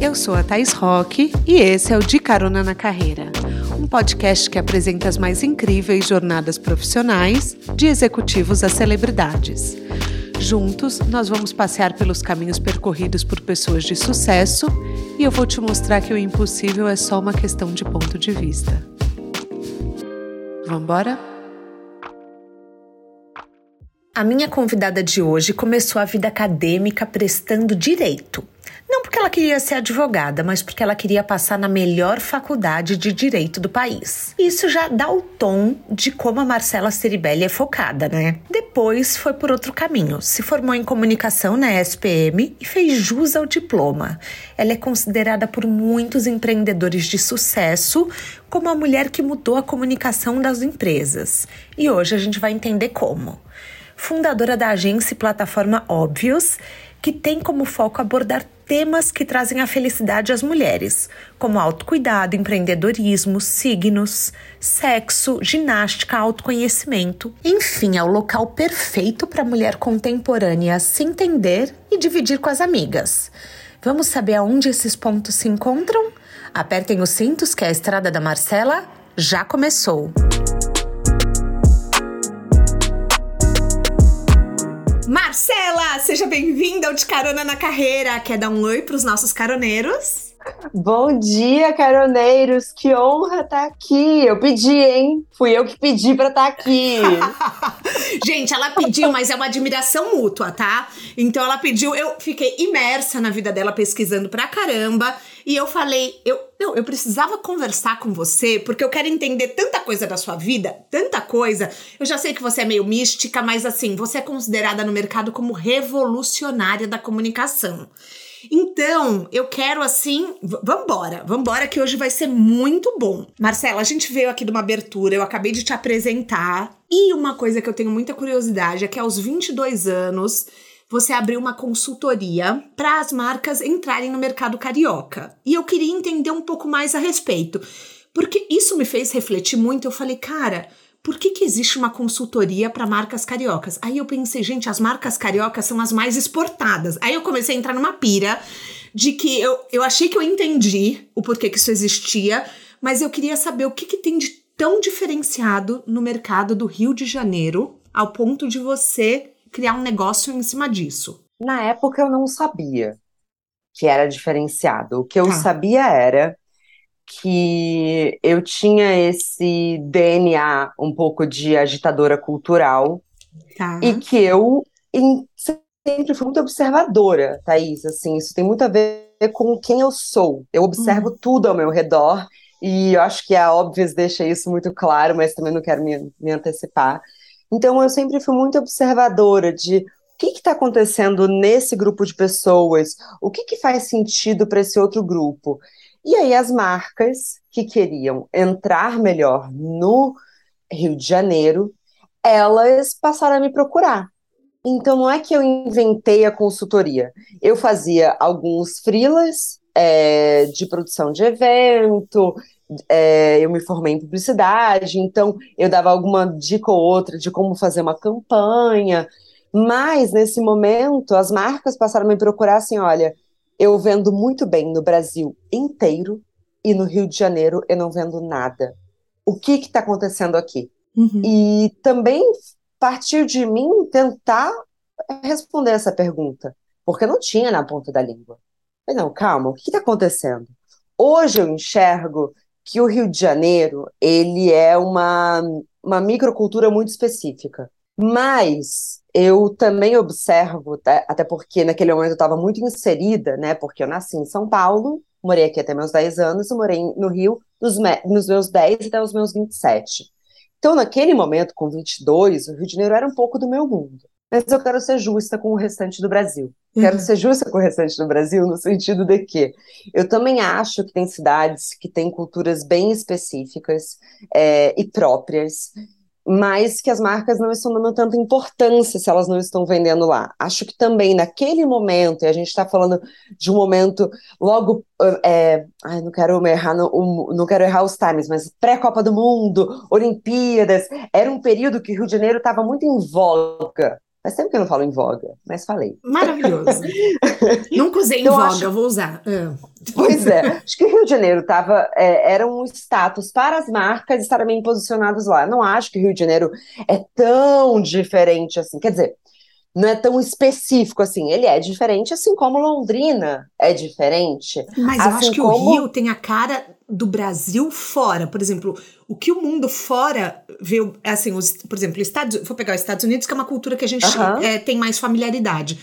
Eu sou a Thais Roque e esse é o De Carona na Carreira, um podcast que apresenta as mais incríveis jornadas profissionais de executivos a celebridades. Juntos, nós vamos passear pelos caminhos percorridos por pessoas de sucesso e eu vou te mostrar que o impossível é só uma questão de ponto de vista. Vamos embora? A minha convidada de hoje começou a vida acadêmica prestando direito. Não porque ela queria ser advogada, mas porque ela queria passar na melhor faculdade de direito do país. Isso já dá o tom de como a Marcela Ceribelli é focada, né? Depois foi por outro caminho. Se formou em comunicação na SPM e fez jus ao diploma. Ela é considerada por muitos empreendedores de sucesso como a mulher que mudou a comunicação das empresas. E hoje a gente vai entender como fundadora da agência e plataforma Óbvios, que tem como foco abordar temas que trazem a felicidade às mulheres, como autocuidado, empreendedorismo, signos, sexo, ginástica, autoconhecimento. Enfim, é o local perfeito para a mulher contemporânea se entender e dividir com as amigas. Vamos saber aonde esses pontos se encontram? Apertem os cintos que a estrada da Marcela já começou. Marcela, seja bem-vinda ao De Carona na Carreira. Quer dar um oi para os nossos caroneiros? Bom dia, caroneiros. Que honra estar tá aqui. Eu pedi, hein? Fui eu que pedi para estar tá aqui. Gente, ela pediu, mas é uma admiração mútua, tá? Então ela pediu, eu fiquei imersa na vida dela pesquisando pra caramba. E eu falei, eu, não, eu precisava conversar com você, porque eu quero entender tanta coisa da sua vida, tanta coisa. Eu já sei que você é meio mística, mas assim, você é considerada no mercado como revolucionária da comunicação. Então, eu quero assim, vambora, vambora que hoje vai ser muito bom. Marcela, a gente veio aqui de uma abertura, eu acabei de te apresentar. E uma coisa que eu tenho muita curiosidade é que aos 22 anos, você abriu uma consultoria para as marcas entrarem no mercado carioca. E eu queria entender um pouco mais a respeito, porque isso me fez refletir muito. Eu falei, cara, por que, que existe uma consultoria para marcas cariocas? Aí eu pensei, gente, as marcas cariocas são as mais exportadas. Aí eu comecei a entrar numa pira de que eu, eu achei que eu entendi o porquê que isso existia, mas eu queria saber o que, que tem de tão diferenciado no mercado do Rio de Janeiro ao ponto de você criar um negócio em cima disso. Na época eu não sabia que era diferenciado. O que eu tá. sabia era que eu tinha esse DNA um pouco de agitadora cultural tá. e que eu em, sempre fui muito observadora, Thaís, assim, isso tem muito a ver com quem eu sou. Eu observo uhum. tudo ao meu redor e eu acho que a Óbvias deixa isso muito claro, mas também não quero me, me antecipar. Então eu sempre fui muito observadora de o que está acontecendo nesse grupo de pessoas, o que, que faz sentido para esse outro grupo. E aí as marcas que queriam entrar melhor no Rio de Janeiro, elas passaram a me procurar. Então não é que eu inventei a consultoria, eu fazia alguns freelas é, de produção de evento, é, eu me formei em publicidade, então eu dava alguma dica ou outra de como fazer uma campanha, mas nesse momento as marcas passaram a me procurar assim, olha, eu vendo muito bem no Brasil inteiro e no Rio de Janeiro eu não vendo nada. O que está acontecendo aqui? Uhum. E também partiu de mim tentar responder essa pergunta, porque não tinha na ponta da língua. Mas não, calma, o que está acontecendo? Hoje eu enxergo que o Rio de Janeiro ele é uma, uma microcultura muito específica. Mas eu também observo, tá, até porque naquele momento eu estava muito inserida, né? Porque eu nasci em São Paulo, morei aqui até meus 10 anos, e morei no Rio nos, nos meus 10 até os meus 27. Então, naquele momento, com 22, o Rio de Janeiro era um pouco do meu mundo. Mas eu quero ser justa com o restante do Brasil. Uhum. Quero ser justa com o restante do Brasil no sentido de que eu também acho que tem cidades que têm culturas bem específicas é, e próprias mas que as marcas não estão dando tanta importância se elas não estão vendendo lá. Acho que também naquele momento, e a gente está falando de um momento logo, é, ai, não quero errar, não, não quero errar os times, mas pré-Copa do Mundo, Olimpíadas, era um período que o Rio de Janeiro estava muito em voga Faz tempo que eu não falo em voga, mas falei. Maravilhoso. Nunca usei então, em voga, acho... vou usar. É. Pois é. Acho que o Rio de Janeiro tava, é, era um status para as marcas estarem bem posicionadas lá. Não acho que o Rio de Janeiro é tão diferente assim. Quer dizer, não é tão específico assim. Ele é diferente, assim como Londrina é diferente. Mas assim eu acho que como... o Rio tem a cara do Brasil fora. Por exemplo, o que o mundo fora vê, assim, os, por exemplo, Estados, vou pegar os Estados Unidos, que é uma cultura que a gente uhum. é, tem mais familiaridade.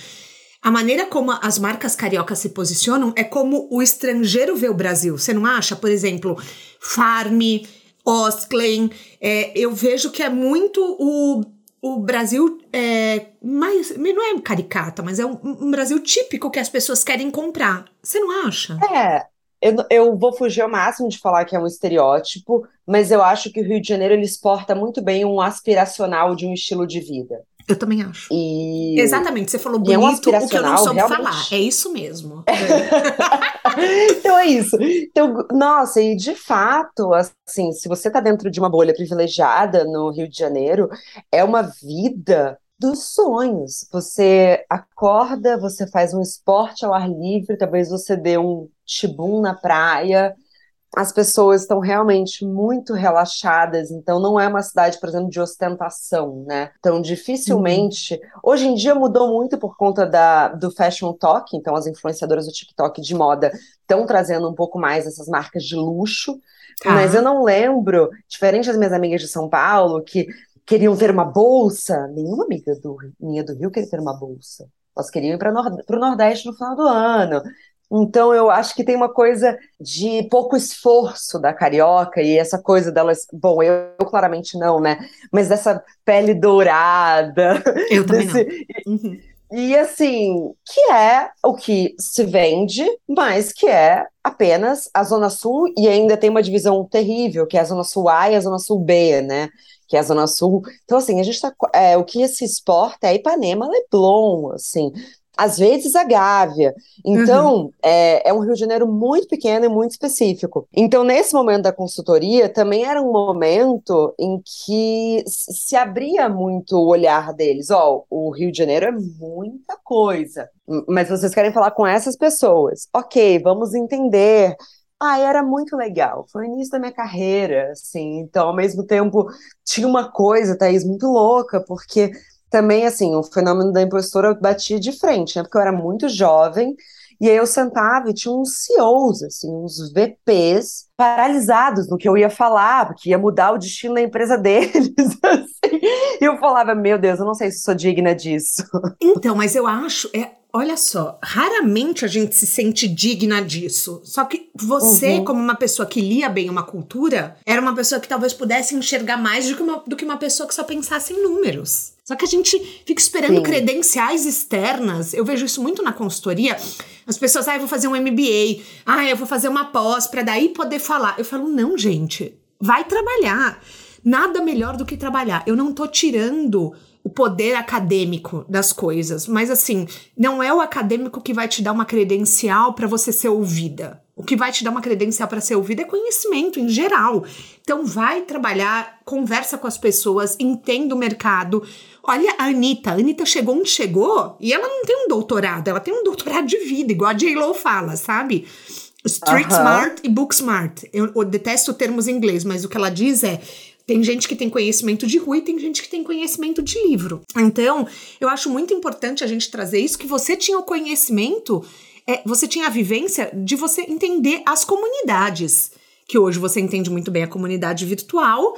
A maneira como as marcas cariocas se posicionam é como o estrangeiro vê o Brasil. Você não acha? Por exemplo, Farm, Osklen. É, eu vejo que é muito o, o Brasil é, mais. Não é caricata, mas é um, um Brasil típico que as pessoas querem comprar. Você não acha? É, eu, eu vou fugir ao máximo de falar que é um estereótipo, mas eu acho que o Rio de Janeiro ele exporta muito bem um aspiracional de um estilo de vida. Eu também acho. E... Exatamente, você falou bonito, é um o que eu não soube realmente... falar. É isso mesmo. então é isso. Então, nossa, e de fato, assim, se você está dentro de uma bolha privilegiada no Rio de Janeiro, é uma vida dos sonhos. Você acorda, você faz um esporte ao ar livre, talvez você dê um tibum na praia. As pessoas estão realmente muito relaxadas, então não é uma cidade, por exemplo, de ostentação, né? Então, dificilmente. Uhum. Hoje em dia mudou muito por conta da, do fashion talk, então as influenciadoras do TikTok de moda estão trazendo um pouco mais essas marcas de luxo. Tá. Mas eu não lembro, diferente das minhas amigas de São Paulo, que queriam ter uma bolsa. Nenhuma amiga do, minha do Rio queria ter uma bolsa. Elas queriam ir para o Nordeste no final do ano. Então, eu acho que tem uma coisa de pouco esforço da carioca e essa coisa delas. Bom, eu, eu claramente não, né? Mas dessa pele dourada. Eu também desse, não. Uhum. E assim, que é o que se vende, mas que é apenas a Zona Sul, e ainda tem uma divisão terrível, que é a Zona Sul A e a Zona Sul B, né? que é a Zona Sul. Então, assim, a gente tá. É, o que se exporta é Ipanema, Leblon, assim. Às vezes a Gávea. Então, uhum. é, é um Rio de Janeiro muito pequeno e muito específico. Então, nesse momento da consultoria, também era um momento em que se abria muito o olhar deles. Ó, oh, o Rio de Janeiro é muita coisa, mas vocês querem falar com essas pessoas. Ok, vamos entender ah, era muito legal. Foi o início da minha carreira, assim. Então, ao mesmo tempo, tinha uma coisa, Thaís, muito louca, porque também, assim, o fenômeno da impostora batia de frente, né? Porque eu era muito jovem, e aí eu sentava e tinha uns CEOs, assim, uns VPs paralisados no que eu ia falar, porque ia mudar o destino da empresa deles, assim. E eu falava, meu Deus, eu não sei se sou digna disso. Então, mas eu acho, é, olha só, raramente a gente se sente digna disso. Só que você, uhum. como uma pessoa que lia bem uma cultura, era uma pessoa que talvez pudesse enxergar mais do que uma, do que uma pessoa que só pensasse em números. Só que a gente fica esperando Sim. credenciais externas. Eu vejo isso muito na consultoria. As pessoas, ah, eu vou fazer um MBA, ah, eu vou fazer uma pós para daí poder falar. Eu falo, não, gente, vai trabalhar. Nada melhor do que trabalhar. Eu não tô tirando o poder acadêmico das coisas, mas assim, não é o acadêmico que vai te dar uma credencial para você ser ouvida. O que vai te dar uma credencial para ser ouvida é conhecimento em geral. Então vai trabalhar, conversa com as pessoas, entenda o mercado. Olha a Anitta. A Anitta chegou onde chegou e ela não tem um doutorado, ela tem um doutorado de vida, igual a J-Lo fala, sabe? Street uh -huh. smart e book smart. Eu, eu detesto termos em inglês, mas o que ela diz é tem gente que tem conhecimento de rua e tem gente que tem conhecimento de livro. Então, eu acho muito importante a gente trazer isso, que você tinha o conhecimento, é, você tinha a vivência de você entender as comunidades. Que hoje você entende muito bem a comunidade virtual,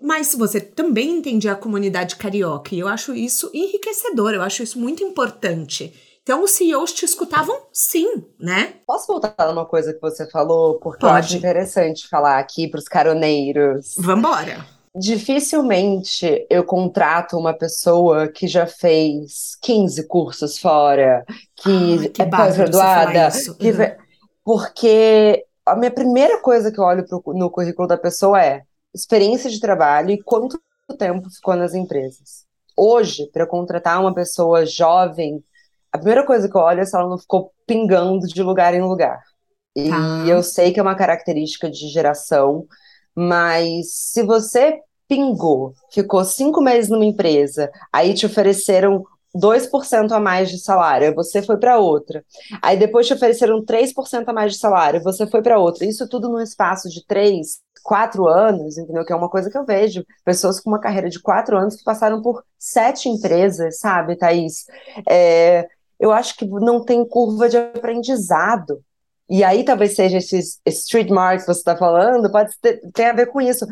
mas você também entende a comunidade carioca. E eu acho isso enriquecedor, eu acho isso muito importante. Então, os CEOs te escutavam sim, né? Posso voltar numa coisa que você falou? Porque Pode. eu acho interessante falar aqui para os caroneiros. Vambora! Dificilmente eu contrato uma pessoa que já fez 15 cursos fora, que, que é pós-graduada, que... Uhum. porque a minha primeira coisa que eu olho pro, no currículo da pessoa é experiência de trabalho e quanto tempo ficou nas empresas. Hoje, para contratar uma pessoa jovem a primeira coisa que eu olho é se ela não ficou pingando de lugar em lugar. E tá. eu sei que é uma característica de geração, mas se você pingou, ficou cinco meses numa empresa, aí te ofereceram 2% a mais de salário, você foi para outra. Aí depois te ofereceram 3% a mais de salário, você foi para outra. Isso tudo num espaço de 3, 4 anos, entendeu? Que é uma coisa que eu vejo. Pessoas com uma carreira de 4 anos que passaram por sete empresas, sabe, Thaís? É, eu acho que não tem curva de aprendizado. E aí talvez seja esses street marks que você está falando, pode ter, ter a ver com isso.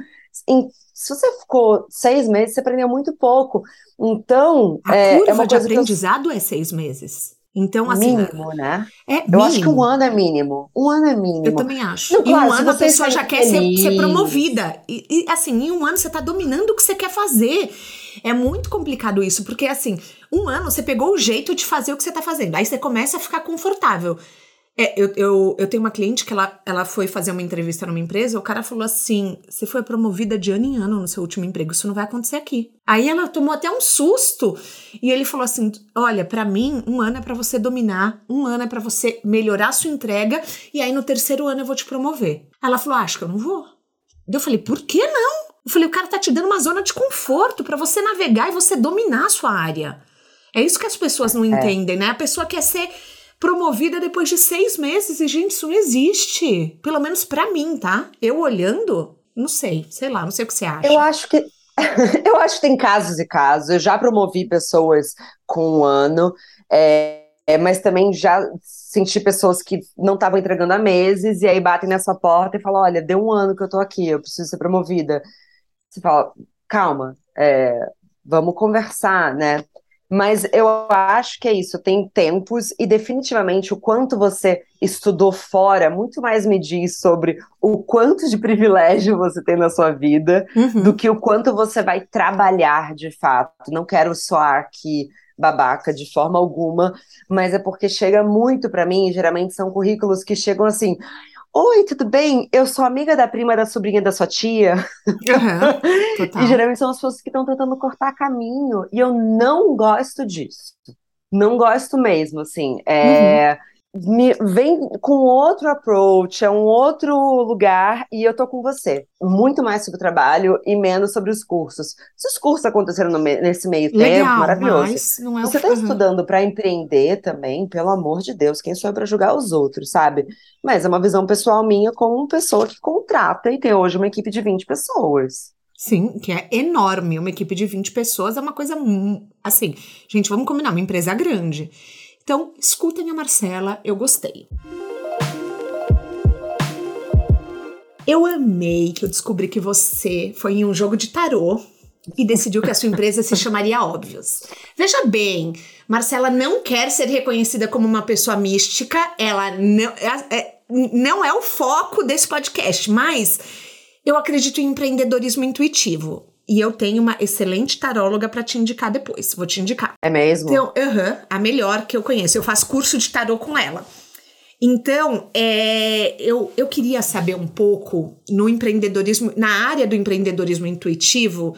Em, se você ficou seis meses, você aprendeu muito pouco. Então, a é, curva é uma de aprendizado eu... é seis meses. Então, assim. Mínimo, né? É eu mínimo. acho que um ano é mínimo. Um ano é mínimo. Eu também acho. Não, em claro, um se ano a pessoa está já quer ser, feliz. ser promovida. E, e, assim, em um ano você tá dominando o que você quer fazer. É muito complicado isso, porque assim, um ano você pegou o jeito de fazer o que você tá fazendo. Aí você começa a ficar confortável. É, eu, eu, eu tenho uma cliente que ela, ela foi fazer uma entrevista numa empresa, o cara falou assim: você foi promovida de ano em ano no seu último emprego, isso não vai acontecer aqui. Aí ela tomou até um susto e ele falou assim: olha, para mim, um ano é para você dominar, um ano é para você melhorar a sua entrega, e aí no terceiro ano eu vou te promover. Ela falou: ah, acho que eu não vou. Eu falei: por que não? Eu falei: o cara tá te dando uma zona de conforto para você navegar e você dominar a sua área. É isso que as pessoas não entendem, né? A pessoa quer ser promovida depois de seis meses. E, gente, isso não existe. Pelo menos para mim, tá? Eu olhando, não sei, sei lá, não sei o que você acha. Eu acho que. eu acho que tem casos e casos. Eu já promovi pessoas com um ano, é, é, mas também já senti pessoas que não estavam entregando há meses e aí batem na sua porta e falam: olha, deu um ano que eu tô aqui, eu preciso ser promovida. Você fala, calma, é, vamos conversar, né? Mas eu acho que é isso, tem tempos e definitivamente o quanto você estudou fora muito mais me diz sobre o quanto de privilégio você tem na sua vida Uhum. do que o quanto você vai trabalhar de fato. Não quero soar aqui babaca de forma alguma, mas é porque chega muito para mim, geralmente são currículos que chegam assim: Oi, tudo bem? Eu sou amiga da prima da sobrinha da sua tia. Total. E geralmente são as pessoas que estão tentando cortar caminho. E eu não gosto disso. Não gosto mesmo, assim. É, me- vem com outro approach, é um outro lugar, e eu tô com você. Muito mais sobre o trabalho e menos sobre os cursos. Se os cursos aconteceram no me- nesse meio tempo, Legal, maravilhoso. mas não é Você Aham. estudando para empreender também, pelo amor de Deus, quem sou eu para julgar os outros, sabe? Mas é uma visão pessoal minha como pessoa que contrata e tem hoje uma equipe de 20 pessoas. Sim, que é enorme. Uma equipe de 20 pessoas é uma coisa assim. Gente, vamos combinar, uma empresa grande. Então, escutem a Marcela, eu gostei. Eu amei que eu descobri que você foi em um jogo de tarô e decidiu que a sua empresa se chamaria Óbvios. Veja bem, Marcela não quer ser reconhecida como uma pessoa mística, ela não é, é- não é o foco desse podcast, mas eu acredito em empreendedorismo intuitivo. E eu tenho uma excelente taróloga para te indicar depois. Vou te indicar. É mesmo? Então, a melhor que eu conheço. Eu faço curso de tarô com ela. Então, é, eu, eu queria saber um pouco no empreendedorismo, na área do empreendedorismo intuitivo,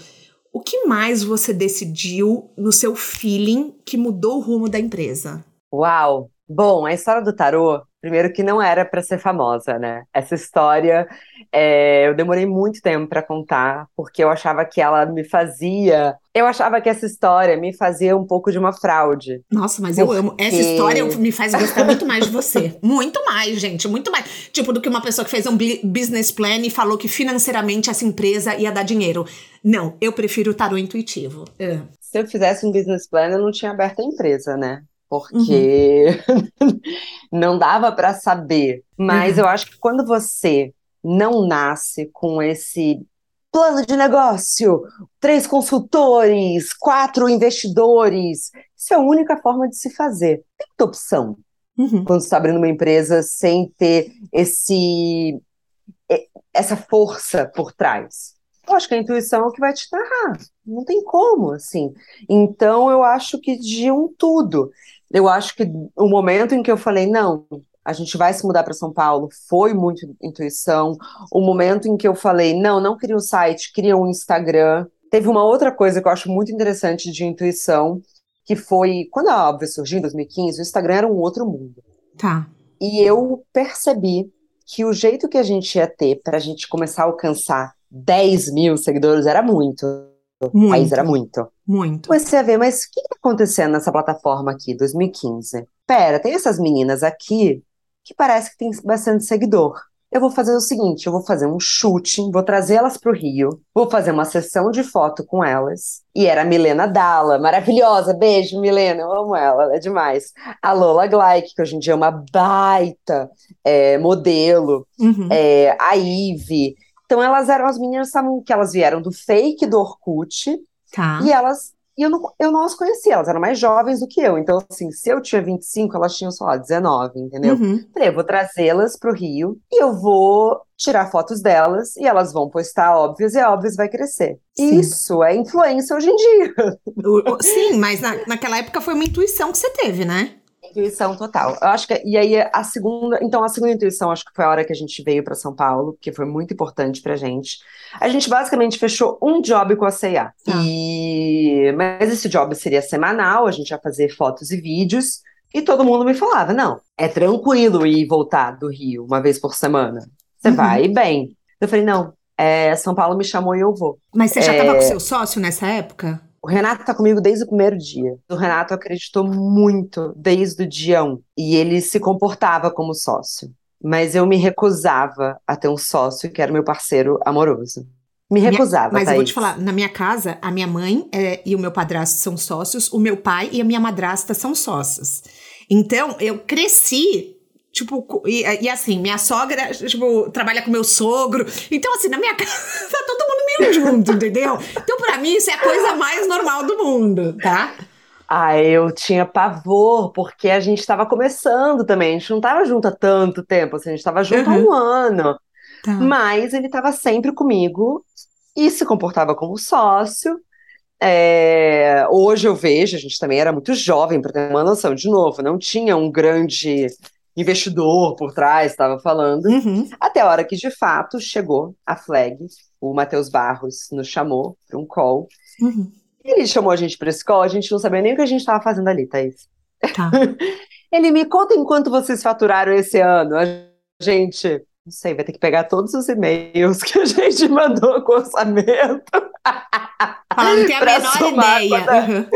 o que mais você decidiu no seu feeling que mudou o rumo da empresa? Uau! Bom, a história do tarô, primeiro que não era para ser famosa, né? Essa história é, eu demorei muito tempo para contar, porque eu achava que ela me fazia. Eu achava que essa história me fazia um pouco de uma fraude. Nossa, mas eu Por amo. Essa história me faz gostar muito mais de você. Muito mais, gente. Muito mais. Tipo, do que uma pessoa que fez um business plan e falou que financeiramente essa empresa ia dar dinheiro. Não, eu prefiro o tarô intuitivo. É. Se eu fizesse um business plan, eu não tinha aberto a empresa, né? Porque não dava para saber. Mas Uhum. eu acho que quando você não nasce com esse plano de negócio, três consultores, quatro investidores, isso é a única forma de se fazer. Tem muita opção Uhum. quando você está abrindo uma empresa sem ter esse essa força por trás. Eu acho que a intuição é o que vai te narrar. Não tem como, assim. Então, eu acho que de um tudo. Eu acho que o momento em que eu falei, não, a gente vai se mudar para São Paulo, foi muito intuição. O momento em que eu falei, não, não queria um site, queria um Instagram. Teve uma outra coisa que eu acho muito interessante de intuição, que foi, quando a Óbvio surgiu em 2015, o Instagram era um outro mundo. Tá. E eu percebi que o jeito que a gente ia ter para a gente começar a alcançar 10 mil seguidores era muito, Muito. Era muito. Muito. Comecei a ver, mas o que está acontecendo nessa plataforma aqui, 2015? Pera, tem essas meninas aqui que parece que tem bastante seguidor eu vou fazer o seguinte: eu vou fazer um shooting, vou trazer elas para o Rio, vou fazer uma sessão de foto com elas. E era a Milena Dalla, maravilhosa. Beijo, Milena, eu amo ela, ela é demais. A Lola Gleik, que hoje em dia é uma baita é, modelo. Uhum. É, a Ive. Então, elas eram as meninas que elas vieram do fake do Orkut. Tá. E elas e eu não, eu não as conhecia, elas eram mais jovens do que eu. Então, assim, se eu tinha 25, elas tinham, sei lá, 19, entendeu? Uhum. Falei, eu vou trazê-las pro Rio e eu vou tirar fotos delas e elas vão postar óbvias e a óbvias vai crescer. Sim. Isso é influência hoje em dia. Sim, mas na, naquela época foi uma intuição que você teve, né? Intuição total. Eu acho que e aí a segunda, então a segunda intuição acho que foi a hora que a gente veio para São Paulo, que foi muito importante pra gente. A gente basicamente fechou um job com a C&A. Ah. E mas esse job seria semanal, a gente ia fazer fotos e vídeos. E todo mundo me falava: não, é tranquilo ir voltar do Rio uma vez por semana. Você uhum. vai bem. Eu falei: não, é, São Paulo me chamou e eu vou. Mas você já estava é... com seu sócio nessa época? O Renato tá comigo desde o primeiro dia. O Renato acreditou muito desde o dia um. E ele se comportava como sócio. Mas eu me recusava a ter um sócio que era meu parceiro amoroso. Me recusava. Minha, mas Thaís. eu vou te falar, na minha casa, a minha mãe é, e o meu padrasto são sócios, o meu pai e a minha madrasta são sócios. Então, eu cresci Tipo, e, e, assim, minha sogra, tipo, trabalha com meu sogro. Então, assim, na minha casa tá todo mundo meio junto, entendeu? Então, pra mim, isso é a coisa mais normal do mundo, tá? Ah, eu tinha pavor, porque a gente estava começando também. A gente não estava junto há tanto tempo, assim, a gente estava junto uhum. há um ano. Tá. Mas ele estava sempre comigo e se comportava como sócio. É, hoje eu vejo, a gente também era muito jovem, para ter uma noção, de novo, não tinha um grande investidor por trás estava falando, uhum. até a hora que de fato chegou a flag, o Matheus Barros nos chamou para um call. Uhum. Ele chamou a gente para esse call, a gente não sabia nem o que a gente estava fazendo ali, Thaís. Tá. Ele me conta enquanto vocês faturaram esse ano. A gente, não sei, vai ter que pegar todos os e-mails que a gente mandou com orçamento. Falando que é a menor ideia. Uhum.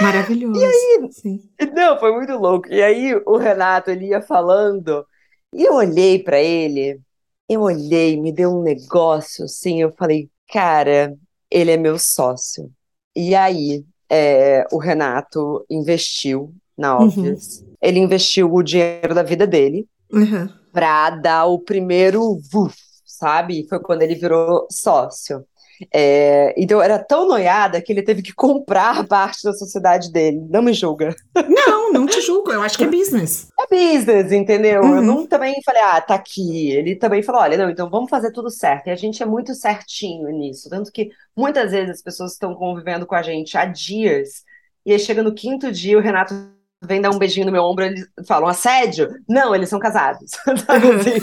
Maravilhoso. E aí, Sim. não, foi muito louco. E aí o Renato ele ia falando e eu olhei para ele, eu olhei, me deu um negócio assim, eu falei, cara, ele é meu sócio. E aí é, o Renato investiu na Obvious. Uhum. Ele investiu o dinheiro da vida dele uhum. para dar o primeiro vuf, sabe? Foi quando ele virou sócio. É, então era tão noiada que ele teve que comprar parte da sociedade dele. Não me julga. Não, não te julgo. Eu acho que é business. É business, entendeu? Uhum. Eu não também falei, ah, tá aqui. Ele também falou, olha, não, então vamos fazer tudo certo. E a gente é muito certinho nisso. Tanto que muitas vezes as pessoas estão convivendo com a gente há dias. E aí chega no quinto dia, o Renato vem dar um beijinho no meu ombro, eles falam assédio? Não, eles são casados. assim?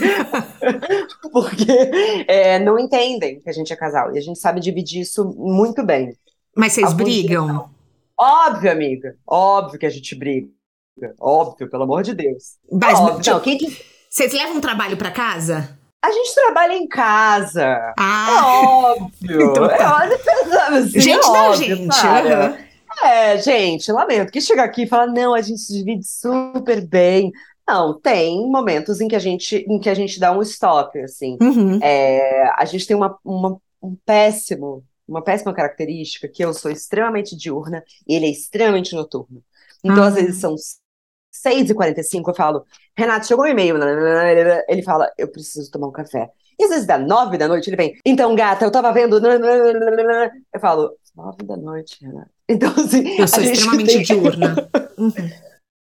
Porque é, não entendem que a gente é casal. E a gente sabe dividir isso muito bem. Mas vocês Alguns brigam? Dias, Óbvio, amiga. Óbvio que a gente briga. Óbvio, pelo amor de Deus. Mas, Óbvio. Não, quem Vocês levam trabalho para casa? A gente trabalha em casa. Ah. É óbvio. Então, tá. é óbvio. Assim, gente é da óbvio, gente. Uhum. É, gente, lamento. Que chega aqui e fala, não, a gente se divide super bem. Não, tem momentos em que a gente, em que a gente dá um stop, assim. Uhum. É, a gente tem uma, uma, um péssimo, uma péssima característica, que eu sou extremamente diurna e ele é extremamente noturno. Então, às vezes, são 6h45, eu falo, Renato, chegou um e-mail. Ele fala, eu preciso tomar um café. E às vezes dá nove da noite, ele vem, então, gata, eu tava vendo. Eu falo, nove da noite, Renato. Então, assim. Eu sou extremamente tem... diurna. Uhum.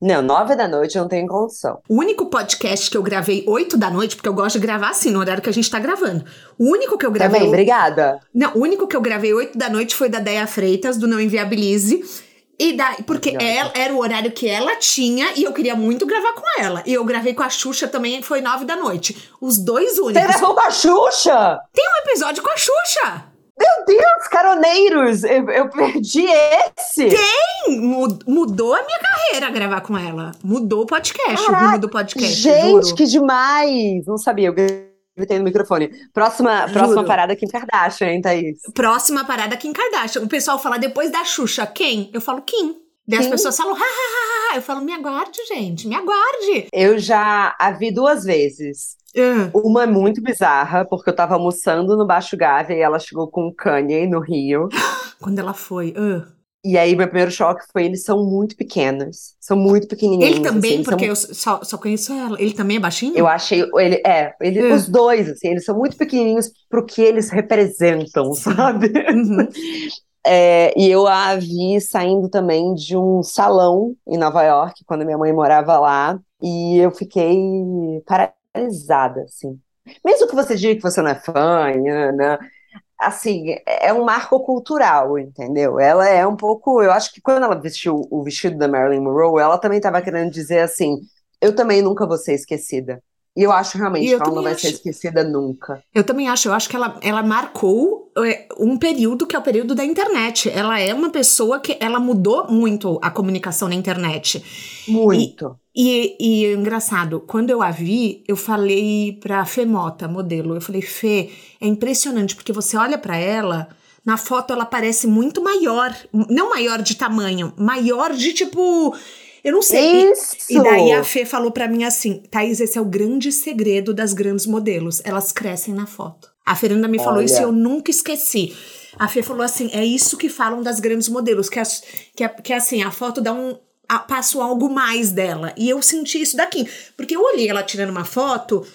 Não, nove da noite eu não tenho condição. O único podcast que eu gravei oito da noite, porque eu gosto de gravar assim, no horário que a gente tá gravando. O único que eu gravei. Também, obrigada. Não, o único que eu gravei oito da noite foi da Deia Freitas, do Não Inviabilize. E daí, porque ela, era o horário que ela tinha e eu queria muito gravar com ela. E eu gravei com a Xuxa também, foi nove da noite. Os dois únicos. Você gravou com a Xuxa? Tem um episódio com a Xuxa! Meu Deus, caroneiros! Eu, eu perdi esse! Tem! Mudou a minha carreira gravar com ela. Mudou o podcast, Caraca, o rumo do podcast. Gente, que demais! Não sabia. Eu gritei no microfone. Próxima, próxima parada Kim Kardashian, hein, Thaís? Próxima parada Kim Kardashian. O pessoal fala depois da Xuxa, quem? Eu falo Kim. Daí as pessoas falam, ha, ha, ha. Eu falo, me aguarde, gente, me aguarde. Eu já a vi duas vezes. Uh. Uma é muito bizarra, porque eu tava almoçando no Baixo Gávea e ela chegou com o Kanye no Rio. Quando ela foi. Uh. E aí, meu primeiro choque foi: eles são muito pequenos. São muito pequenininhos. Ele também, assim, porque são... eu só, só conheço ela. Ele também é baixinho? Eu achei. Ele, é, ele, é. os dois, assim, eles são muito pequenininhos pro que eles representam, sabe? Uhum. É, e eu a vi saindo também de um salão em Nova York, quando minha mãe morava lá. E eu fiquei paralisada, assim. Mesmo que você diga que você não é fã, né, assim, é um marco cultural, entendeu? Ela é um pouco, eu acho que quando ela vestiu o vestido da Marilyn Monroe, ela também estava querendo dizer assim, eu também nunca vou ser esquecida. E eu acho realmente que ela não vai acho. ser esquecida nunca. Eu também acho, eu acho que ela, ela marcou é, um período que é o período da internet. Ela é uma pessoa que ela mudou muito a comunicação na internet. Muito. E, e, e engraçado, quando eu a vi, eu falei pra Fê Mota, modelo, eu falei, Fê, é impressionante, porque você olha para ela, na foto ela parece muito maior, não maior de tamanho, maior de tipo. Eu não sei. Isso. E, e daí a Fê falou para mim assim: Thaís, esse é o grande segredo das grandes modelos. Elas crescem na foto. A Fernanda me falou Olha. isso e eu nunca esqueci. A Fê falou assim: é isso que falam das grandes modelos, que, as, que, que assim, a foto dá um, a, passo algo mais dela. E eu senti isso daqui. Porque eu olhei ela tirando uma foto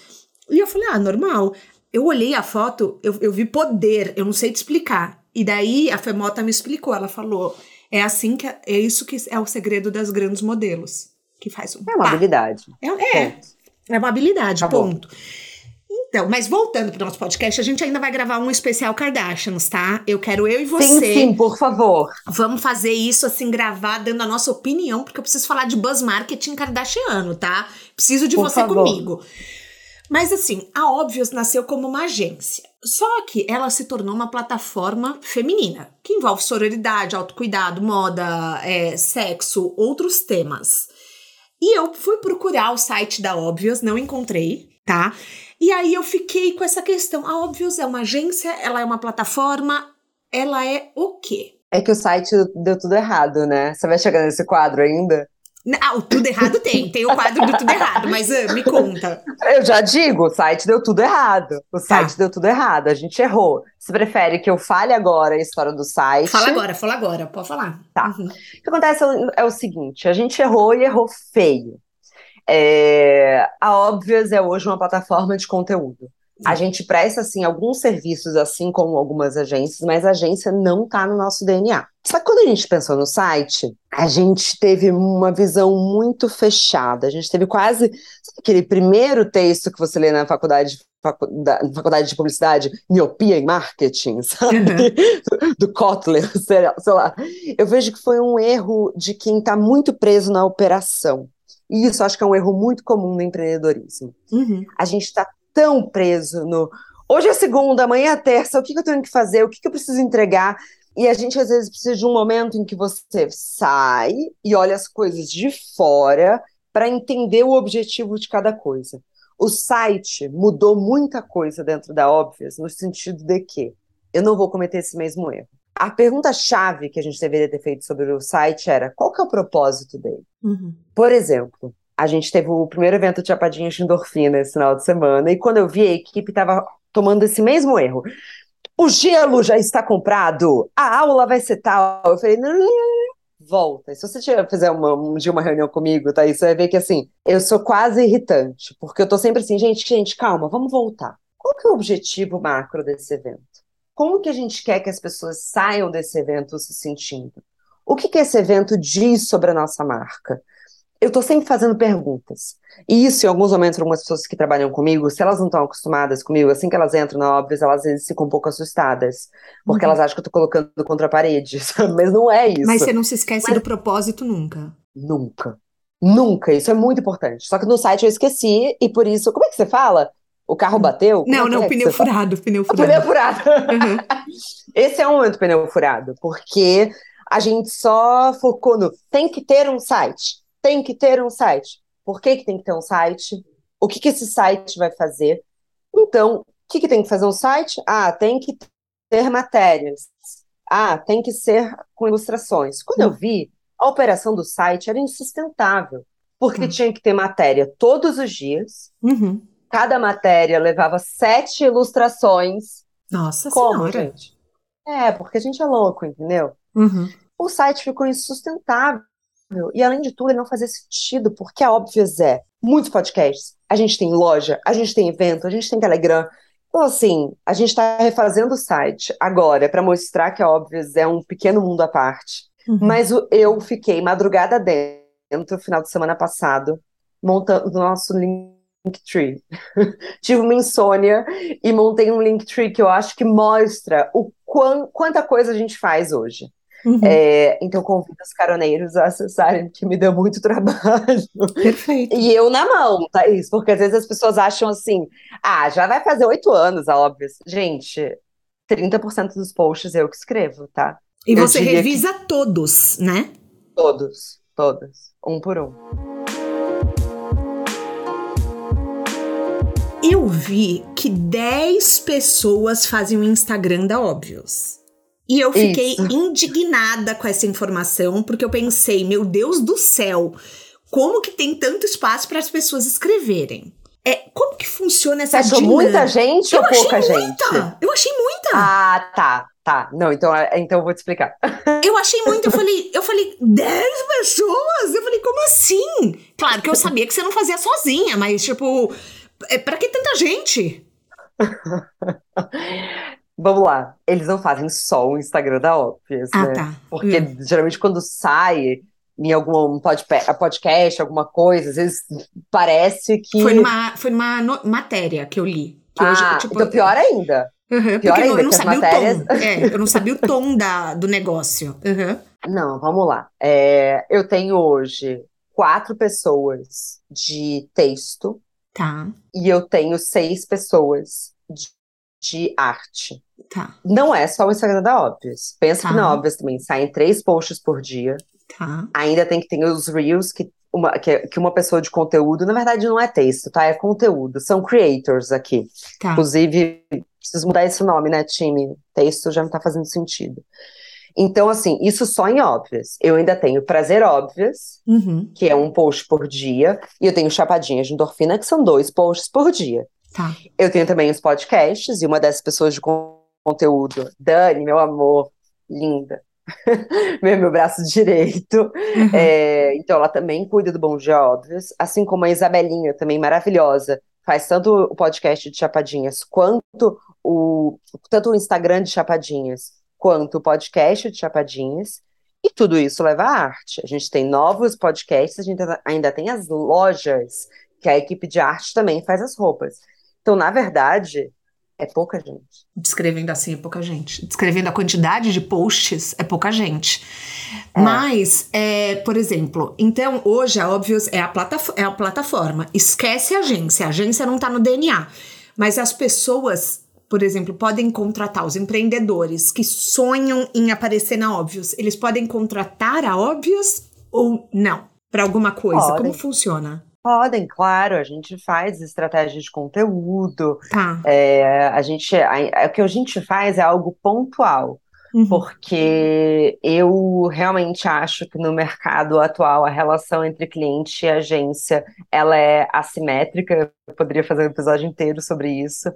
e eu falei, ah, normal. Eu olhei a foto, eu, eu vi poder, eu não sei te explicar. E daí a Femota me explicou, ela falou, é assim que é, isso que é o segredo das grandes modelos. Que faz um É uma pá. habilidade. É, é, é uma habilidade, Acabou. ponto. Então, mas voltando pro nosso podcast, a gente ainda vai gravar um especial Kardashians, tá? Eu quero eu e você. Sim, sim, por favor. Vamos fazer isso assim, gravar, dando a nossa opinião, porque eu preciso falar de buzz marketing kardashiano, tá? Preciso de por você favor. comigo. Mas assim, a Obvious nasceu como uma agência. Só que ela se tornou uma plataforma feminina, que envolve sororidade, autocuidado, moda, é, sexo, outros temas. E eu fui procurar o site da Obvious, não encontrei, tá? E aí eu fiquei com essa questão. A Obvious é uma agência, ela é uma plataforma, ela é o quê? É que o site deu tudo errado, né? Você vai chegar nesse quadro ainda? Ah, o Tudo Errado tem, tem o quadro do Tudo Errado, mas uh, me conta. Eu já digo, o site deu tudo errado. O tá. site deu tudo errado, a gente errou. Você prefere que eu fale agora a história do site? Fala agora, fala agora, pode falar. Tá. Uhum. O que acontece é o seguinte: a gente errou e errou feio. É, a Obvious é hoje uma plataforma de conteúdo. A gente presta, assim, alguns serviços, assim como algumas agências, mas a agência não está no nosso DNA. Só que quando a gente pensou no site, a gente teve uma visão muito fechada. A gente teve quase aquele primeiro texto que você lê na faculdade, faculdade de publicidade, miopia em marketing, sabe? Uhum. Do, do Kotler, sei lá. Eu vejo que foi um erro de quem está muito preso na operação. E isso acho que é um erro muito comum no empreendedorismo. Uhum. A gente está tão preso no. Hoje é segunda, amanhã é terça, o que, que eu tenho que fazer, o que, que eu preciso entregar. E a gente às vezes precisa de um momento em que você sai e olha as coisas de fora para entender o objetivo de cada coisa. O site mudou muita coisa dentro da Óbvias, no sentido de que eu não vou cometer esse mesmo erro. A pergunta-chave que a gente deveria ter feito sobre o site era qual que é o propósito dele? Uhum. Por exemplo, a gente teve o primeiro evento de Chapadinha de Endorfina esse final de semana, e quando eu vi, a equipe estava tomando esse mesmo erro. O gelo já está comprado, a aula vai ser tal. Eu falei, não, volta. Se você fizer uma, um dia uma reunião comigo, tá, você vai ver que assim, eu sou quase irritante, porque eu tô sempre assim, gente, gente, calma, vamos voltar. Qual que é o objetivo macro desse evento? Como que a gente quer que as pessoas saiam desse evento se sentindo? O que, que esse evento diz sobre a nossa marca? Eu estou sempre fazendo perguntas. E isso, em alguns momentos, algumas pessoas que trabalham comigo, se elas não estão acostumadas comigo, assim que elas entram na óbvio, elas às vezes ficam um pouco assustadas. Porque uhum. elas acham que eu estou colocando contra a parede, sabe? Mas não é isso. Mas você não se esquece Mas... do propósito nunca. Nunca. Nunca. Isso é muito importante. Só que no site eu esqueci, e por isso. Como é que você fala? O carro bateu? Não, é não, é pneu furado, pneu furado. Pneu furado. Uhum. Esse é o momento pneu furado, porque a gente só focou no tem que ter um site, tem que ter um site. Por que, que tem que ter um site? O que, que esse site vai fazer? Então, o que, que tem que fazer um site? Ah, tem que ter matérias. Ah, tem que ser com ilustrações. Quando eu vi, a operação do site era insustentável, porque uhum. tinha que ter matéria todos os dias. Uhum. Cada matéria levava sete ilustrações. Nossa Como, senhora. gente? É, porque a gente é louco, entendeu? Uhum. O site ficou insustentável. E além de tudo, ele não fazia sentido, porque a Óbvias é muitos podcasts. A gente tem loja, a gente tem evento, a gente tem Telegram. Então, assim, a gente está refazendo o site agora para mostrar que a Óbvias é um pequeno mundo à parte. Uhum. Mas eu fiquei madrugada dentro, final de semana passado, montando o nosso Linktree. Tive uma insônia e montei um Linktree que eu acho que mostra o quão, quanta coisa a gente faz hoje. Uhum. É, então, convido os caroneiros a acessarem, que me deu muito trabalho. Perfeito. E eu na mão, Thaís, porque às vezes as pessoas acham assim: ah, já vai fazer oito anos, óbvio. Gente, 30% dos posts eu que escrevo, tá? E eu você revisa que... todos, né? Todos, todos, um por um. Eu vi que 10 pessoas fazem o Instagram da Óbvios. E eu fiquei Isso. indignada com essa informação, porque eu pensei, meu Deus do céu, como que tem tanto espaço para as pessoas escreverem? É, como que funciona essa Você achou muita gente eu ou pouca muita. gente? Eu achei muita. Ah, tá, tá. Não, então, é, então eu vou te explicar. Eu achei muito, eu falei, eu falei, 10 pessoas? Eu falei, como assim? Claro que eu sabia que você não fazia sozinha, mas tipo, é, para que tanta gente? Vamos lá, eles não fazem só o Instagram da Óbvias, ah, né? Tá. Porque hum. geralmente quando sai em algum podcast, alguma coisa, às vezes parece que. Foi numa, foi numa no, matéria que eu li. Que ah, hoje, tipo, então pior ainda. Uhum, pior ainda, eu não sabia matérias... o tom. É, eu não sabia o tom da, do negócio. Uhum. Não, vamos lá. É, eu tenho hoje quatro pessoas de texto. Tá. E eu tenho seis pessoas de, arte. Tá. Não é só o Instagram da Óbvios. Pensa tá. que na Óbvios também saem três posts por dia. Tá. Ainda tem que ter os Reels, que uma, que, que, uma pessoa de conteúdo, na verdade não é texto, tá? É conteúdo. São creators aqui. Tá. Inclusive, preciso mudar esse nome, né, time? Texto já não tá fazendo sentido. Então, assim, isso só em óbvias. Eu ainda tenho Prazer Óbvias, uhum. que é um post por dia, e eu tenho Chapadinhas de Endorfina, que são dois posts por dia. Tá. Eu tenho também os podcasts, e uma dessas pessoas de conteúdo, Dani, meu amor, linda, meu, meu braço direito. Uhum. É, então, ela também cuida do Bom Dia Óbvios, assim como a Isabelinha, também maravilhosa, faz tanto o podcast de Chapadinhas quanto o, tanto o Instagram de Chapadinhas, quanto o podcast de Chapadinhas. E tudo isso leva à arte. A gente tem novos podcasts, a gente ainda tem as lojas, que a equipe de arte também faz as roupas. Então, na verdade, é pouca gente. Descrevendo assim, é pouca gente. Descrevendo a quantidade de posts, é pouca gente. É. Mas, é, por exemplo, então hoje a Óbvios é a, é a plataforma. Esquece a agência. A agência não está no DNA. Mas as pessoas, por exemplo, podem contratar os empreendedores que sonham em aparecer na Óbvios. Eles podem contratar a Óbvios ou não? Para alguma coisa. Podem. Como funciona? Podem, claro, a gente faz estratégia de conteúdo. Tá. É, a gente, a, o que a gente faz é algo pontual, uhum. porque eu realmente acho que no mercado atual a relação entre cliente e agência ela é assimétrica. Eu poderia fazer um episódio inteiro sobre isso.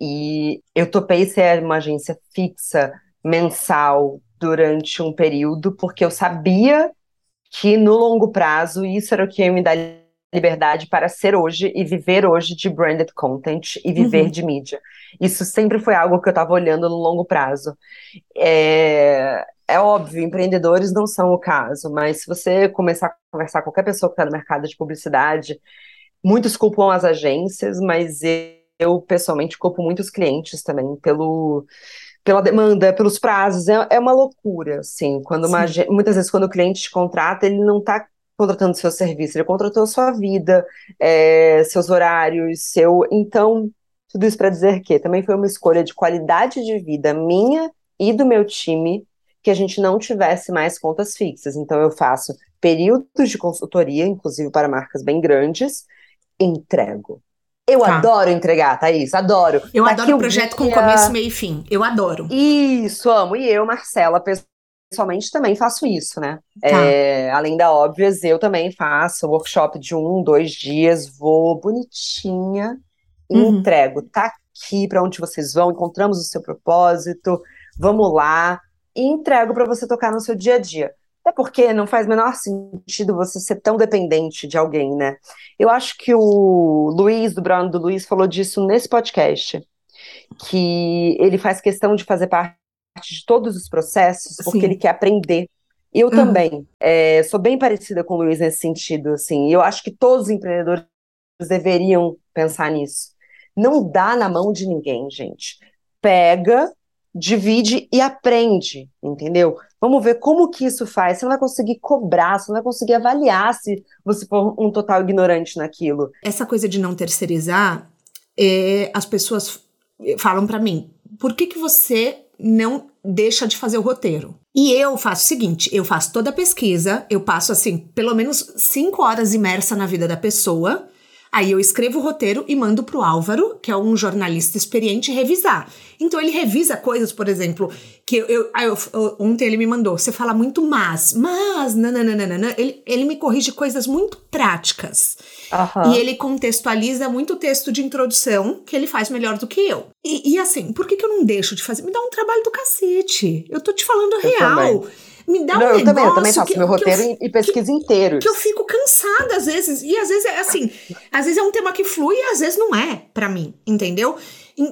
E eu topei ser uma agência fixa mensal durante um período, porque eu sabia que no longo prazo isso era o que ia me dar liberdade para ser hoje e viver hoje de branded content e viver uhum. de mídia. Isso sempre foi algo que eu estava olhando no longo prazo. É, é óbvio, empreendedores não são o caso, mas se você começar a conversar com qualquer pessoa que está no mercado de publicidade, muitos culpam as agências, mas eu pessoalmente culpo muitos clientes também pelo pela demanda, pelos prazos, é, é uma loucura, assim, quando uma, muitas vezes quando o cliente te contrata, ele não está contratando seu serviço, ele contratou sua vida, é, seus horários, seu. Então, tudo isso para dizer que também foi uma escolha de qualidade de vida minha e do meu time que a gente não tivesse mais contas fixas. Então, eu faço períodos de consultoria, inclusive para marcas bem grandes, entrego. Eu tá. adoro entregar, Thaís, adoro. Eu Daqui adoro o projeto com começo, meio e fim. Eu adoro. Isso, amo. E eu, Marcela, pessoalmente também faço isso, né? Tá. É, além da óbvias, eu também faço workshop de um, dois dias, vou bonitinha, uhum. entrego. Tá aqui para onde vocês vão, encontramos o seu propósito, vamos lá, e entrego para você tocar no seu dia a dia. Até porque não faz menor sentido você ser tão dependente de alguém, né? Eu acho que o Luiz, do Bruno do Luiz, falou disso nesse podcast. Que ele faz questão de fazer parte de todos os processos, porque Sim. ele quer aprender. Eu uhum. também. É, sou bem parecida com o Luiz nesse sentido, assim. Eu acho que todos os empreendedores deveriam pensar nisso. Não dá na mão de ninguém, gente. Pega divide e aprende, entendeu? Vamos ver como que isso faz. Você não vai conseguir cobrar, você não vai conseguir avaliar se você for um total ignorante naquilo. Essa coisa de não terceirizar, é, as pessoas falam para mim, por que, que você não deixa de fazer o roteiro? E eu faço o seguinte: eu faço toda a pesquisa, eu passo assim, pelo menos cinco horas imersa na vida da pessoa. Aí eu escrevo o roteiro e mando pro Álvaro, que é um jornalista experiente, revisar. Então ele revisa coisas, por exemplo, que eu, eu, eu ontem ele me mandou, você fala muito mas, mas, nananana, ele, ele me corrige coisas muito práticas. Uhum. E ele contextualiza muito o texto de introdução, que ele faz melhor do que eu. E, e, assim, por que, que eu não deixo de fazer? Me dá um trabalho do cacete. Eu tô te falando eu real. Também. Me dá um não, eu também, eu também faço que, meu roteiro eu, e pesquisa inteiro. Que eu fico cansada às vezes. E às vezes é assim, às vezes é um tema que flui e às vezes não é para mim, entendeu?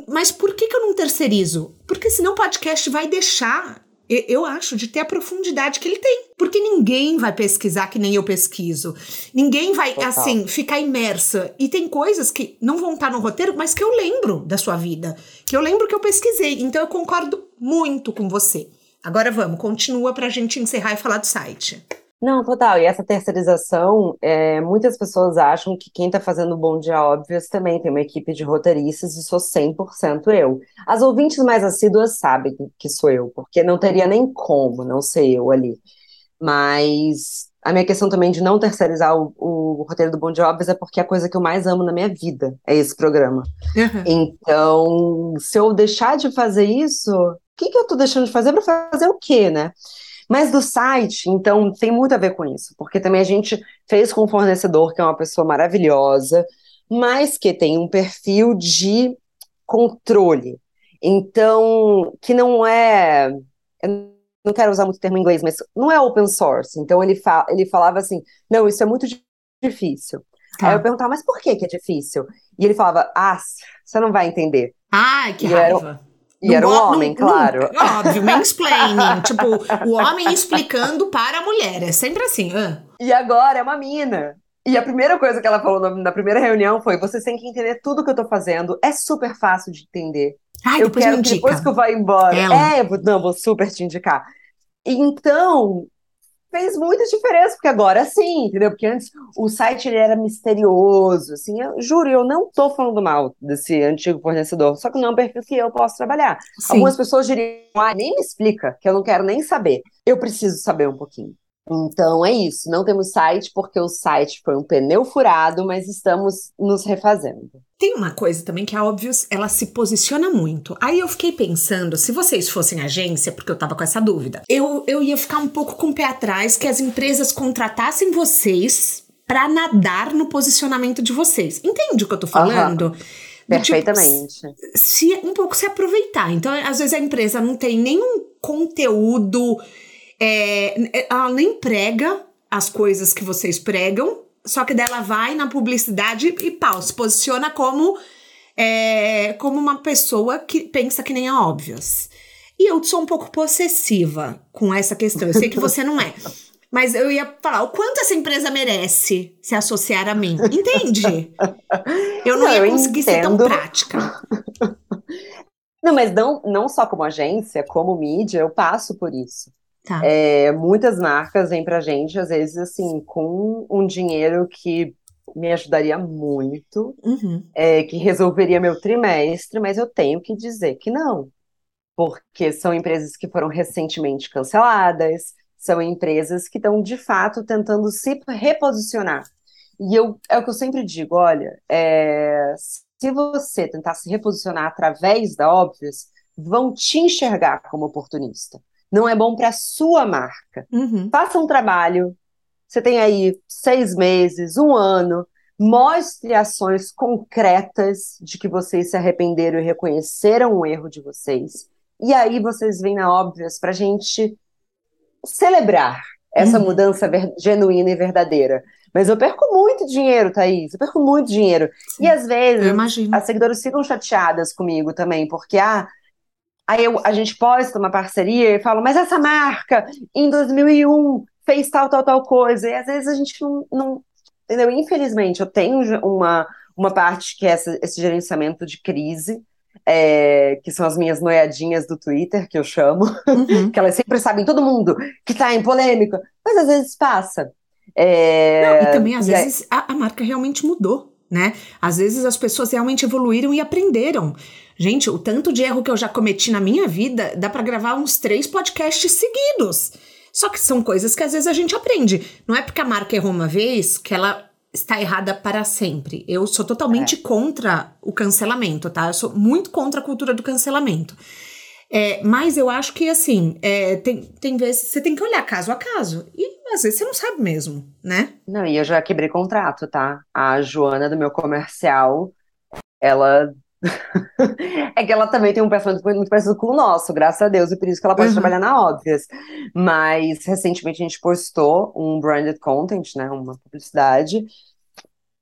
Mas por que, que eu não terceirizo? Porque senão o podcast vai deixar eu acho, de ter a profundidade que ele tem. Porque ninguém vai pesquisar que nem eu pesquiso. Ninguém vai, Total. assim, ficar imersa. E tem coisas que não vão estar no roteiro, mas que eu lembro da sua vida. Que eu lembro que eu pesquisei. Então eu concordo muito com você. Agora vamos, continua para a gente encerrar e falar do site. Não, total. E essa terceirização, é, muitas pessoas acham que quem está fazendo Bom Dia Óbvios também tem uma equipe de roteiristas e sou 100% eu. As ouvintes mais assíduas sabem que sou eu, porque não teria nem como não ser eu ali. Mas a minha questão também de não terceirizar o, o roteiro do Bom Dia Óbvios é porque é a coisa que eu mais amo na minha vida é esse programa. Uhum. Então, se eu deixar de fazer isso, que, que eu estou deixando de fazer para fazer o quê, né? Mas do site, então, tem muito a ver com isso, porque também a gente fez com um fornecedor que é uma pessoa maravilhosa, mas que tem um perfil de controle. Então, que não é. Eu não quero usar muito termo em inglês, mas não é open source. Então, ele, fa ele falava assim: não, isso é muito difícil. Tá. Aí eu perguntava, mas por que, que é difícil? E ele falava: ah, você não vai entender. Ai, que e raiva. Era, e era um homem, claro. óbvio, mansplaining. tipo, o homem explicando para a mulher. É sempre assim. Uh. E agora é uma mina. E a primeira coisa que ela falou na primeira reunião foi: vocês têm que entender tudo que eu tô fazendo. É super fácil de entender. Ai, eu quero que depois que eu vá embora. Ela. É, não, vou super te indicar. Então, fez muita diferença, porque agora sim, entendeu? Porque antes o site ele era misterioso, assim, eu juro, eu não tô falando mal desse antigo fornecedor, só que não é um perfil que eu posso trabalhar. Sim. Algumas pessoas diriam, ah, nem me explica, que eu não quero nem saber. Eu preciso saber um pouquinho. Então é isso, não temos site porque o site foi um pneu furado, mas estamos nos refazendo. Tem uma coisa também que a Óbvios, ela se posiciona muito. Aí eu fiquei pensando, se vocês fossem agência, porque eu tava com essa dúvida, eu, eu ia ficar um pouco com o pé atrás que as empresas contratassem vocês para nadar no posicionamento de vocês. Entende o que eu tô falando? Uhum. Perfeitamente. Tipo, se, um pouco se aproveitar. Então, às vezes a empresa não tem nenhum conteúdo, é, ela nem prega as coisas que vocês pregam, só que dela vai na publicidade e pau, se posiciona como, é, como uma pessoa que pensa que nem a óbvias. E eu sou um pouco possessiva com essa questão. Eu sei que você não é. Mas eu ia falar, o quanto essa empresa merece se associar a mim? Entende? Eu não, não ia conseguir ser tão prática. Não, mas não, não só como agência, como mídia, eu passo por isso. Tá. É, muitas marcas vêm pra gente, às vezes, assim, com um dinheiro que me ajudaria muito, uhum. é, que resolveria meu trimestre, mas eu tenho que dizer que não. Porque são empresas que foram recentemente canceladas, são empresas que estão, de fato, tentando se reposicionar. E eu, é o que eu sempre digo, olha, é, se você tentar se reposicionar através da Óbvios, vão te enxergar como oportunista. Não é bom para a sua marca. Uhum. Faça um trabalho, você tem aí seis meses, um ano, mostre ações concretas de que vocês se arrependeram e reconheceram o erro de vocês. E aí vocês vêm na Óbvias para a gente celebrar essa uhum. mudança genuína e verdadeira. Mas eu perco muito dinheiro, Thaís. Eu perco muito dinheiro. Sim, e às vezes as seguidoras ficam chateadas comigo também, porque ah, aí eu, a gente posta uma parceria e fala, mas essa marca em 2001 fez tal, tal, tal coisa. E às vezes a gente não, não entendeu? Infelizmente, eu tenho uma, uma parte que é essa, esse gerenciamento de crise, é, que são as minhas noiadinhas do Twitter, que eu chamo, uhum. que elas sempre sabem, todo mundo que tá em polêmica, mas às vezes passa. É, Não, e também, às e vezes, é... a, a marca realmente mudou, né? Às vezes as pessoas realmente evoluíram e aprenderam. Gente, o tanto de erro que eu já cometi na minha vida, dá para gravar uns três podcasts seguidos. Só que são coisas que às vezes a gente aprende. Não é porque a marca errou uma vez que ela está errada para sempre. Eu sou totalmente é. contra o cancelamento, tá? Eu sou muito contra a cultura do cancelamento. É, mas eu acho que, assim, é, tem, tem vezes você tem que olhar caso a caso. E às vezes você não sabe mesmo, né? Não, e eu já quebrei contrato, tá? A Joana do meu comercial, ela é que ela também tem um pensamento muito parecido com o nosso, graças a Deus, e por isso que ela pode uhum. trabalhar na Óbvias. Mas recentemente a gente postou um branded content, né? Uma publicidade.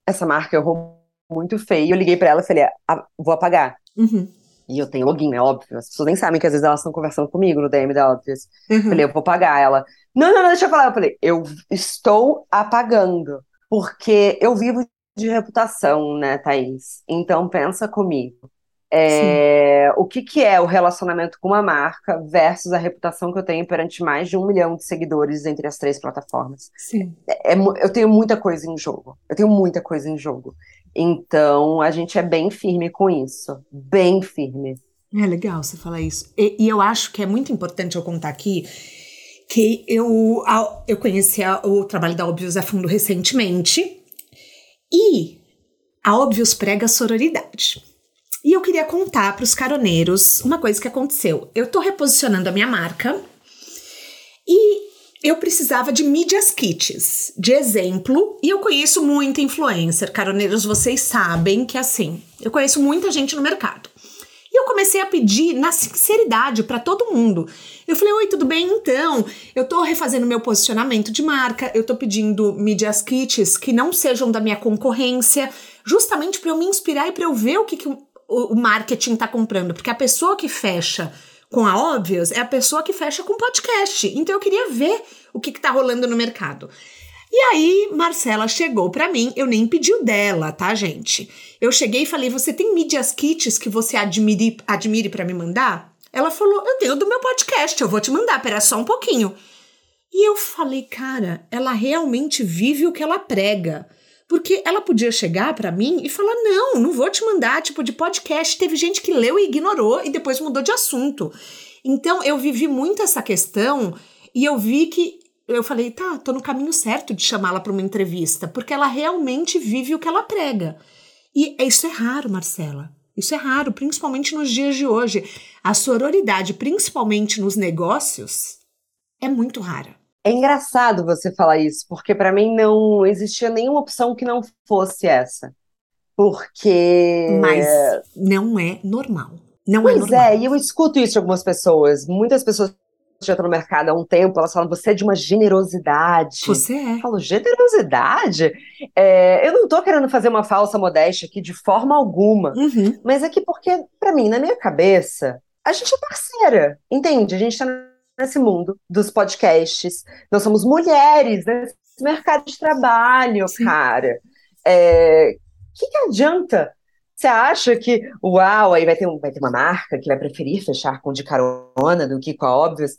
Essa marca errou muito feio. Eu liguei para ela e falei: ah, vou apagar. Uhum. E eu tenho login, né? Óbvio. As pessoas nem sabem que às vezes elas estão conversando comigo no DM da Óbvias. Uhum. Falei, eu vou pagar. Ela, não, não, não, deixa eu falar. Eu falei, eu estou apagando. Porque eu vivo de reputação, né, Thaís? Então pensa comigo. É, o que, que é o relacionamento com uma marca versus a reputação que eu tenho perante mais de um milhão de seguidores entre as três plataformas? Sim. É, é, eu tenho muita coisa em jogo. Eu tenho muita coisa em jogo. Então a gente é bem firme com isso. Bem firme. É legal você falar isso. E, e eu acho que é muito importante eu contar aqui que eu, eu conheci o trabalho da Óbvios a fundo recentemente e a Óbvios prega sororidade. E eu queria contar para os caroneiros uma coisa que aconteceu. Eu estou reposicionando a minha marca e eu precisava de mídias kits, de exemplo, e eu conheço muita influencer. Caroneiros, vocês sabem que assim, eu conheço muita gente no mercado. E eu comecei a pedir na sinceridade para todo mundo. Eu falei: Oi, tudo bem? Então, eu tô refazendo meu posicionamento de marca, eu tô pedindo mídias kits que não sejam da minha concorrência, justamente para eu me inspirar e para eu ver o que, que o, marketing tá comprando. Porque a pessoa que fecha com a Óbvios é a pessoa que fecha com podcast. Então eu queria ver o que, que tá rolando no mercado. E aí, Marcela chegou para mim, eu nem pedi o dela, tá, gente? Eu cheguei e falei: Você tem mídias kits que você admire, admire para me mandar? Ela falou: Eu tenho do meu podcast, eu vou te mandar, pera só um pouquinho. E eu falei: Cara, ela realmente vive o que ela prega. Porque ela podia chegar para mim e falar: Não, não vou te mandar, tipo, de podcast. Teve gente que leu e ignorou e depois mudou de assunto. Então, eu vivi muito essa questão e eu vi que eu falei, tá, tô no caminho certo de chamá-la para uma entrevista, porque ela realmente vive o que ela prega. E isso é raro, Marcela. Isso é raro, principalmente nos dias de hoje. A sororidade, principalmente nos negócios, é muito rara. É engraçado você falar isso, porque para mim não existia nenhuma opção que não fosse essa. Porque. Mas não é normal. Não pois é normal. Pois é, e eu escuto isso de algumas pessoas. Muitas pessoas já está no mercado há um tempo, elas falam, você é de uma generosidade. Você é. Eu falo, generosidade? É, eu não estou querendo fazer uma falsa modéstia aqui de forma alguma, uhum. mas é que porque, para mim, na minha cabeça, a gente é parceira, entende? A gente está nesse mundo dos podcasts, nós somos mulheres nesse mercado de trabalho, Sim. cara. O é, que, que adianta você acha que, uau, aí vai ter, um, vai ter uma marca que vai preferir fechar com de carona do que com a Óbvios?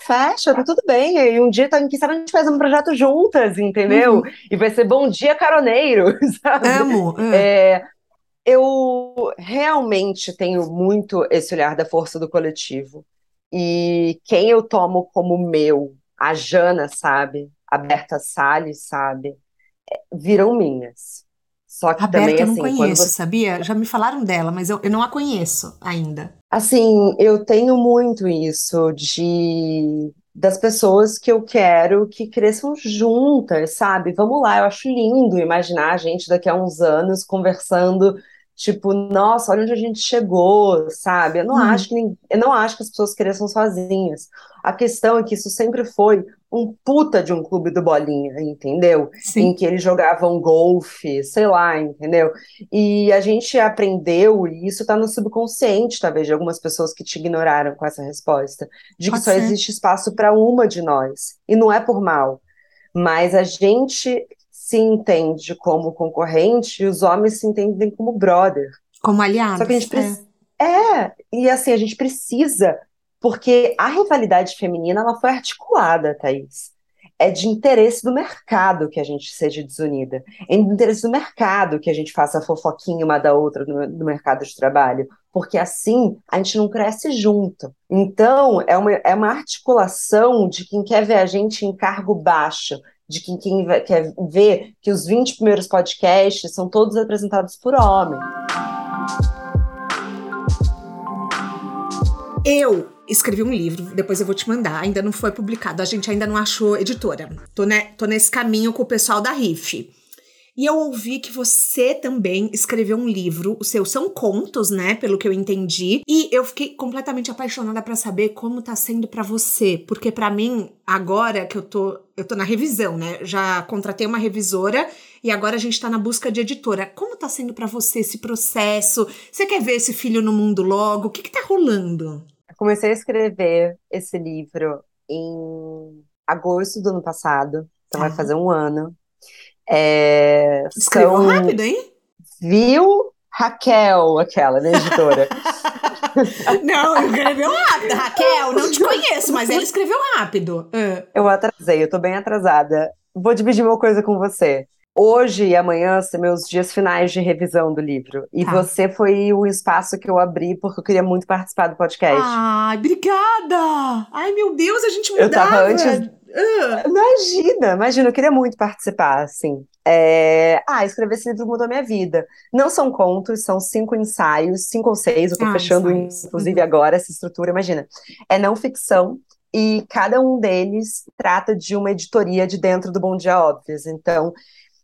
Fecha, tá tudo bem. E um dia, tá, quem sabe, a gente faz um projeto juntas, entendeu? Uhum. E vai ser bom dia caroneiro, sabe? Amo. É. É, eu realmente tenho muito esse olhar da força do coletivo. E quem eu tomo como meu, a Jana, sabe? A Berta Salles, sabe? É, viram minhas Só que a também, Berta eu assim, não conheço, você... sabia? Já me falaram dela, mas eu, eu não a conheço ainda. Assim, eu tenho muito isso de das pessoas que eu quero que cresçam juntas, sabe? Vamos lá, eu acho lindo imaginar a gente daqui a uns anos conversando Tipo, nossa, olha onde a gente chegou, sabe? Eu não, Hum. acho que, eu não acho que as pessoas cresçam sozinhas. A questão é que isso sempre foi um puta de um clube do Bolinha, entendeu? Sim. Em que eles jogavam golfe, sei lá, entendeu? E a gente aprendeu, e isso tá no subconsciente, talvez, de algumas pessoas que te ignoraram com essa resposta, de que Pode só ser. existe espaço para uma de nós. E não é por mal. Mas a gente se entende como concorrente e os homens se entendem como brother. Como aliados. Só que a gente é. precisa. É. e assim, a gente precisa, porque a rivalidade feminina ela foi articulada, Thaís. É de interesse do mercado que a gente seja desunida. É de interesse do mercado que a gente faça fofoquinha uma da outra no, no mercado de trabalho. Porque assim a gente não cresce junto. Então, é uma, é uma articulação de quem quer ver a gente em cargo baixo, de quem, quem quer ver que os 20 primeiros podcasts são todos apresentados por homem. Eu escrevi um livro, depois eu vou te mandar. Ainda não foi publicado, a gente ainda não achou editora. Tô, ne- tô nesse caminho com o pessoal da RIF. E eu ouvi que você também escreveu um livro, os seus são contos, né, pelo que eu entendi. E eu fiquei completamente apaixonada pra saber como tá sendo pra você, porque pra mim, agora que eu tô, eu tô na revisão, né? Já contratei uma revisora e agora a gente tá na busca de editora. Como tá sendo pra você esse processo? Você quer ver esse filho no mundo logo? O que que tá rolando? Eu comecei a escrever esse livro em agosto do ano passado, então vai Tá. fazer um ano. É, Escreveu são- rápido, hein? Viu, Raquel, aquela, né, editora? Não, escreveu rápido. Raquel, não te conheço, mas ela escreveu rápido. Ah, Eu atrasei, eu tô bem atrasada. Vou dividir uma coisa com você. Hoje e amanhã são meus dias finais de revisão do livro. E Tá. você foi o espaço que eu abri porque eu queria muito participar do podcast. Ai, obrigada! Ai, meu Deus, a gente Eu mudava. tava antes- Ah, Imagina, imagina, eu queria muito participar, assim. É, Ah, escrever esse livro mudou minha vida. Não são contos, são cinco ensaios, cinco ou seis, eu tô Ah, fechando, ensaios. inclusive, Uhum. agora essa estrutura, imagina. É não ficção, e cada um deles trata de uma editoria de dentro do Bom Dia Óbvios. Então,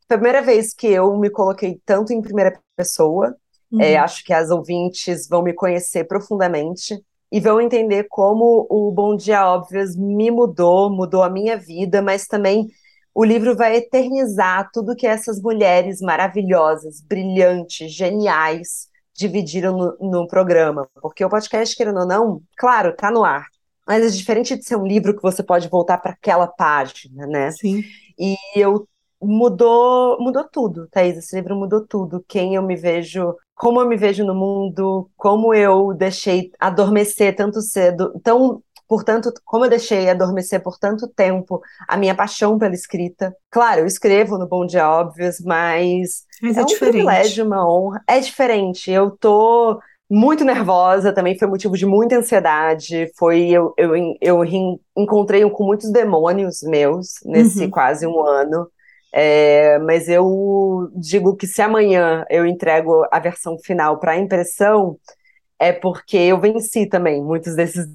primeira vez que eu me coloquei tanto em primeira pessoa, é, uhum. acho que as ouvintes vão me conhecer profundamente e vão entender como o Bom Dia Óbvios me mudou, mudou a minha vida, mas também o livro vai eternizar tudo que essas mulheres maravilhosas, brilhantes, geniais dividiram no, no programa. Porque o podcast, querendo ou não, claro, tá no ar. Mas é diferente de ser um livro que você pode voltar para aquela página, né? Sim. E eu mudou, mudou tudo, Thaís. Esse livro mudou tudo. Quem eu me vejo, como eu me vejo no mundo, como eu deixei adormecer tanto cedo, tão, portanto, como eu deixei adormecer por tanto tempo a minha paixão pela escrita. Claro, eu escrevo no Bom Dia Óbvios, mas Mas é é, um diferente. privilégio, uma honra. É diferente. Eu tô muito nervosa, também foi motivo de muita ansiedade. Foi eu, eu, eu encontrei com muitos demônios meus nesse Uhum. quase um ano. É, mas eu digo que se amanhã eu entrego a versão final para impressão, é porque eu venci também muitos desses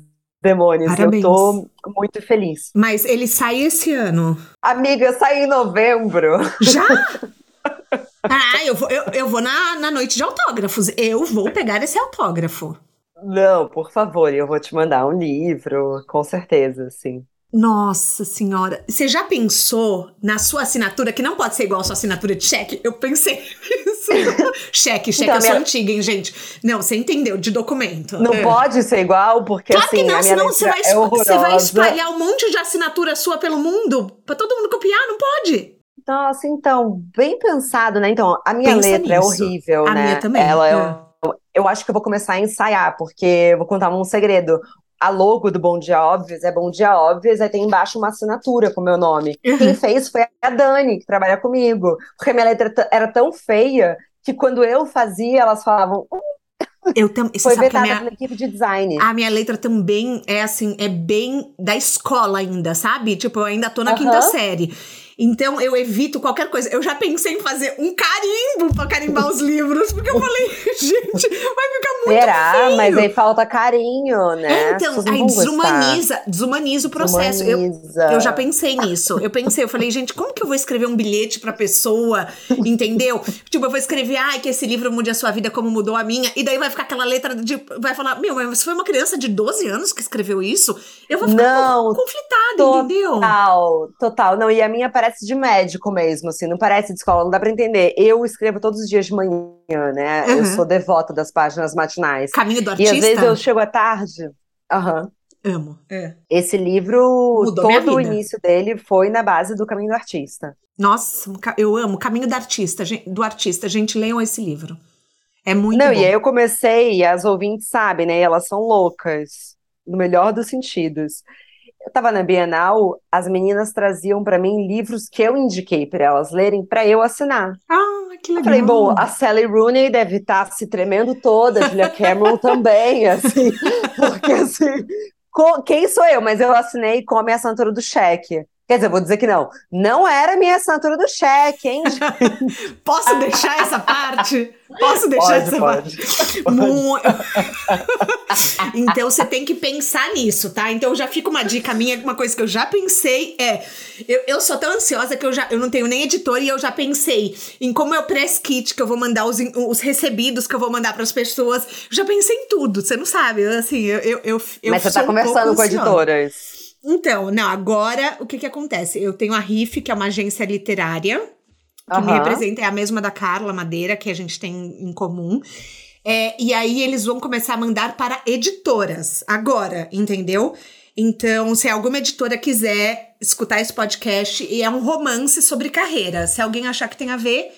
demônios. Parabéns. Eu tô muito feliz. Mas ele sai esse ano. Amiga, sai em novembro. Já? ah, eu vou, eu, eu vou na, na noite de autógrafos. Eu vou pegar esse autógrafo. Não, por favor, eu vou te mandar um livro, com certeza, sim. Nossa senhora, você já pensou na sua assinatura, que não pode ser igual a sua assinatura de cheque? Eu pensei nisso. cheque, cheque, Então, eu sou minha- antiga, hein, gente? Não, você entendeu, de documento. Não É. pode ser igual, porque Claro assim, que não, a minha senão você vai, é você vai espalhar um monte de assinatura sua pelo mundo pra todo mundo copiar, não pode. Nossa, então, bem pensado, né? Então, a minha Pensa letra é nisso. horrível, A né? minha também, Ela é, é. eu acho que eu vou começar a ensaiar, porque eu vou contar um segredo. A logo do Bom Dia Óbvios é Bom Dia Óbvios, aí tem embaixo uma assinatura com o meu nome. Uhum. Quem fez foi a Dani, que trabalha comigo. Porque a minha letra era tão feia que quando eu fazia, elas falavam, "Hum, Eu também. Foi vetada minha, pela equipe de design. a minha letra também é assim, é bem da escola ainda, sabe? Tipo, eu ainda tô na Aham. quinta série. Então eu evito qualquer coisa. Eu já pensei em fazer um carimbo pra carimbar os livros, porque eu falei, gente, vai ficar muito Será? feio. Mas aí falta carinho, né? É, então, aí gostar. desumaniza, desumaniza o processo. Eu, Desumaniza. eu já pensei nisso. Eu pensei, eu falei, gente, como que eu vou escrever um bilhete pra pessoa, entendeu? tipo, eu vou escrever, ai, que esse livro mude a sua vida como mudou a minha, e daí vai ficar aquela letra de. Vai falar, meu, mas você foi uma criança de 12 anos que escreveu isso? Eu vou ficar Não, um conflitada, entendeu? Total, total. Não, e a minha parece de médico mesmo, assim, não parece de escola, não dá pra entender. Eu escrevo todos os dias de manhã, né? Eu Uhum. sou devota das páginas matinais. Caminho do E artista. às vezes eu chego à tarde. Aham. Amo. É. Esse livro, Mudou todo o início dele foi na base do Caminho do Artista. Nossa, eu amo. Caminho do artista, do artista. Gente, leiam esse livro. É muito Não, bom. e aí eu comecei, e as ouvintes sabem, né? Elas são loucas, no melhor dos sentidos. Eu tava na Bienal, as meninas traziam pra mim livros que eu indiquei pra elas lerem pra eu assinar. Ah, que Eu legal. falei, bom, a Sally Rooney deve estar se tremendo toda, a Julia Cameron também, assim, porque assim, quem sou eu? Mas eu assinei com a minha assinatura do cheque. Quer dizer, vou dizer que não. Não era minha assinatura do cheque, hein? Posso deixar essa parte? Posso deixar essa parte? Mu- então você tem que pensar nisso, tá? Então já fica uma dica minha, uma coisa que eu já pensei é. Eu, eu sou tão ansiosa que eu já eu não tenho nem editor e eu já pensei em como é o press kit que eu vou mandar, os, os recebidos que eu vou mandar para as pessoas. Eu já pensei em tudo, você não sabe. Assim, eu, eu, eu, eu Mas você tá conversando com editoras. Então, não, agora o que que acontece? Eu tenho a RIF, que é uma agência literária, que me Aham. representa, é a mesma da Carla Madeira, que a gente tem em comum. É, e aí eles vão começar a mandar para editoras agora, entendeu? Então, se alguma editora quiser escutar esse podcast, e é um romance sobre carreira. Se alguém achar que tem a ver,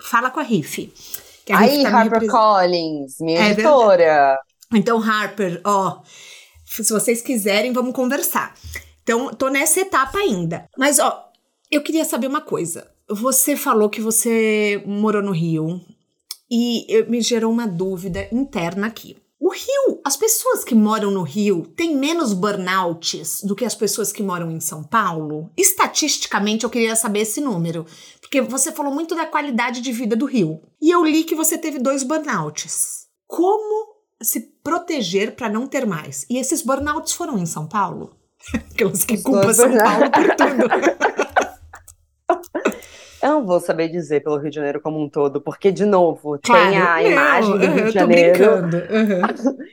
fala com a RIF. que a RIF Aí, tá me Harper represent- Collins, minha É editora. então, Harper, ó, se vocês quiserem, vamos conversar. Então, tô nessa etapa ainda. Mas, ó, eu queria saber uma coisa. Você falou que você morou no Rio e me gerou uma dúvida interna aqui. O Rio, as pessoas que moram no Rio têm menos burnouts do que as pessoas que moram em São Paulo? Estatisticamente, eu queria saber esse número. Porque você falou muito da qualidade de vida do Rio. E eu li que você teve dois burnouts. Como se proteger para não ter mais? E esses burnouts foram em São Paulo? Aquelas que culpam São Paulo por tudo. Eu não vou saber dizer pelo Rio de Janeiro como um todo, porque, de novo, Claro, tem a não, imagem do Rio de Janeiro. brincando. uhum.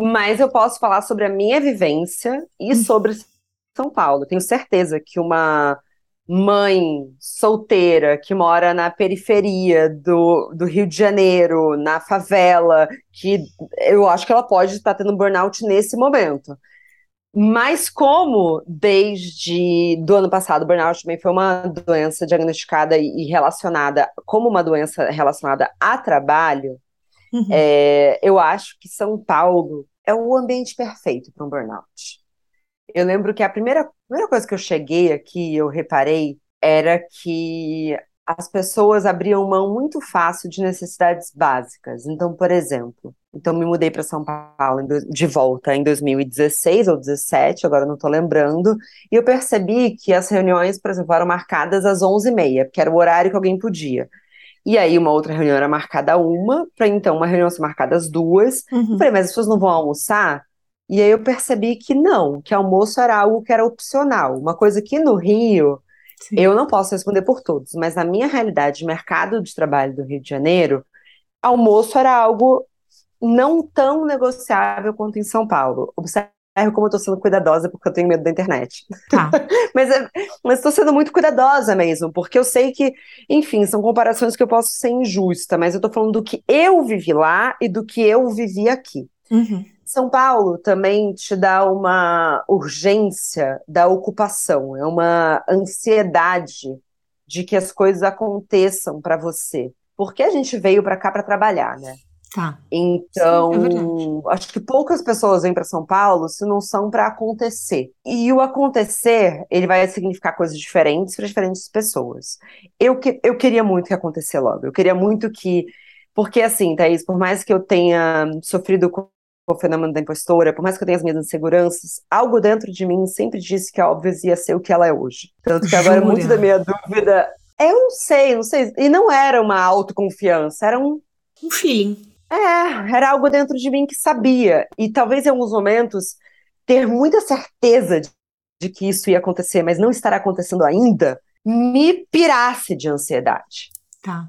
Mas eu posso falar sobre a minha vivência e sobre São Paulo. Tenho certeza que uma mãe solteira que mora na periferia do, do Rio de Janeiro, na favela, que eu acho que ela pode estar tendo burnout nesse momento. Mas como desde do ano passado, o burnout também foi uma doença diagnosticada e relacionada como uma doença relacionada a trabalho, Uhum. é, eu acho que São Paulo é o ambiente perfeito para um burnout. Eu lembro que a primeira, primeira coisa que eu cheguei aqui, eu reparei, era que as pessoas abriam mão muito fácil de necessidades básicas. Então, por exemplo, então me mudei para São Paulo de volta em 2016 ou 2017, agora não estou lembrando, e eu percebi que as reuniões, por exemplo, eram marcadas às 11h30, porque era o horário que alguém podia. E aí uma outra reunião era marcada uma, para então uma reunião ser marcada às duas. Uhum. Eu falei, mas as pessoas não vão almoçar? E aí eu percebi que não, que almoço era algo que era opcional. Uma coisa que no Rio, Sim. eu não posso responder por todos, mas na minha realidade, mercado de trabalho do Rio de Janeiro, almoço era algo não tão negociável quanto em São Paulo. Observe como eu tô sendo cuidadosa porque eu tenho medo da internet. Tá. Mas, é- estou sendo muito cuidadosa mesmo, porque eu sei que, enfim, são comparações que eu posso ser injusta, mas eu tô falando do que eu vivi lá e do que eu vivi aqui. Uhum. São Paulo também te dá uma urgência da ocupação, é uma ansiedade de que as coisas aconteçam para você. Porque a gente veio para cá para trabalhar, né? Tá. Então, Sim, é acho que poucas pessoas vêm para São Paulo se não são para acontecer. E o acontecer, ele vai significar coisas diferentes para diferentes pessoas. Eu, que, eu queria muito que acontecesse logo. Eu queria muito que. Porque, assim, Thaís, por mais que eu tenha sofrido com o fenômeno da impostora, por mais que eu tenha as minhas inseguranças, algo dentro de mim sempre disse que a Óbvias ia ser o que ela é hoje. Tanto que agora muito da minha dúvida, eu não sei, não sei, e não era uma autoconfiança, era um um feeling. É, era algo dentro de mim que sabia. E talvez em alguns momentos ter muita certeza de, de que isso ia acontecer, mas não estar acontecendo ainda, me pirasse de ansiedade. Tá.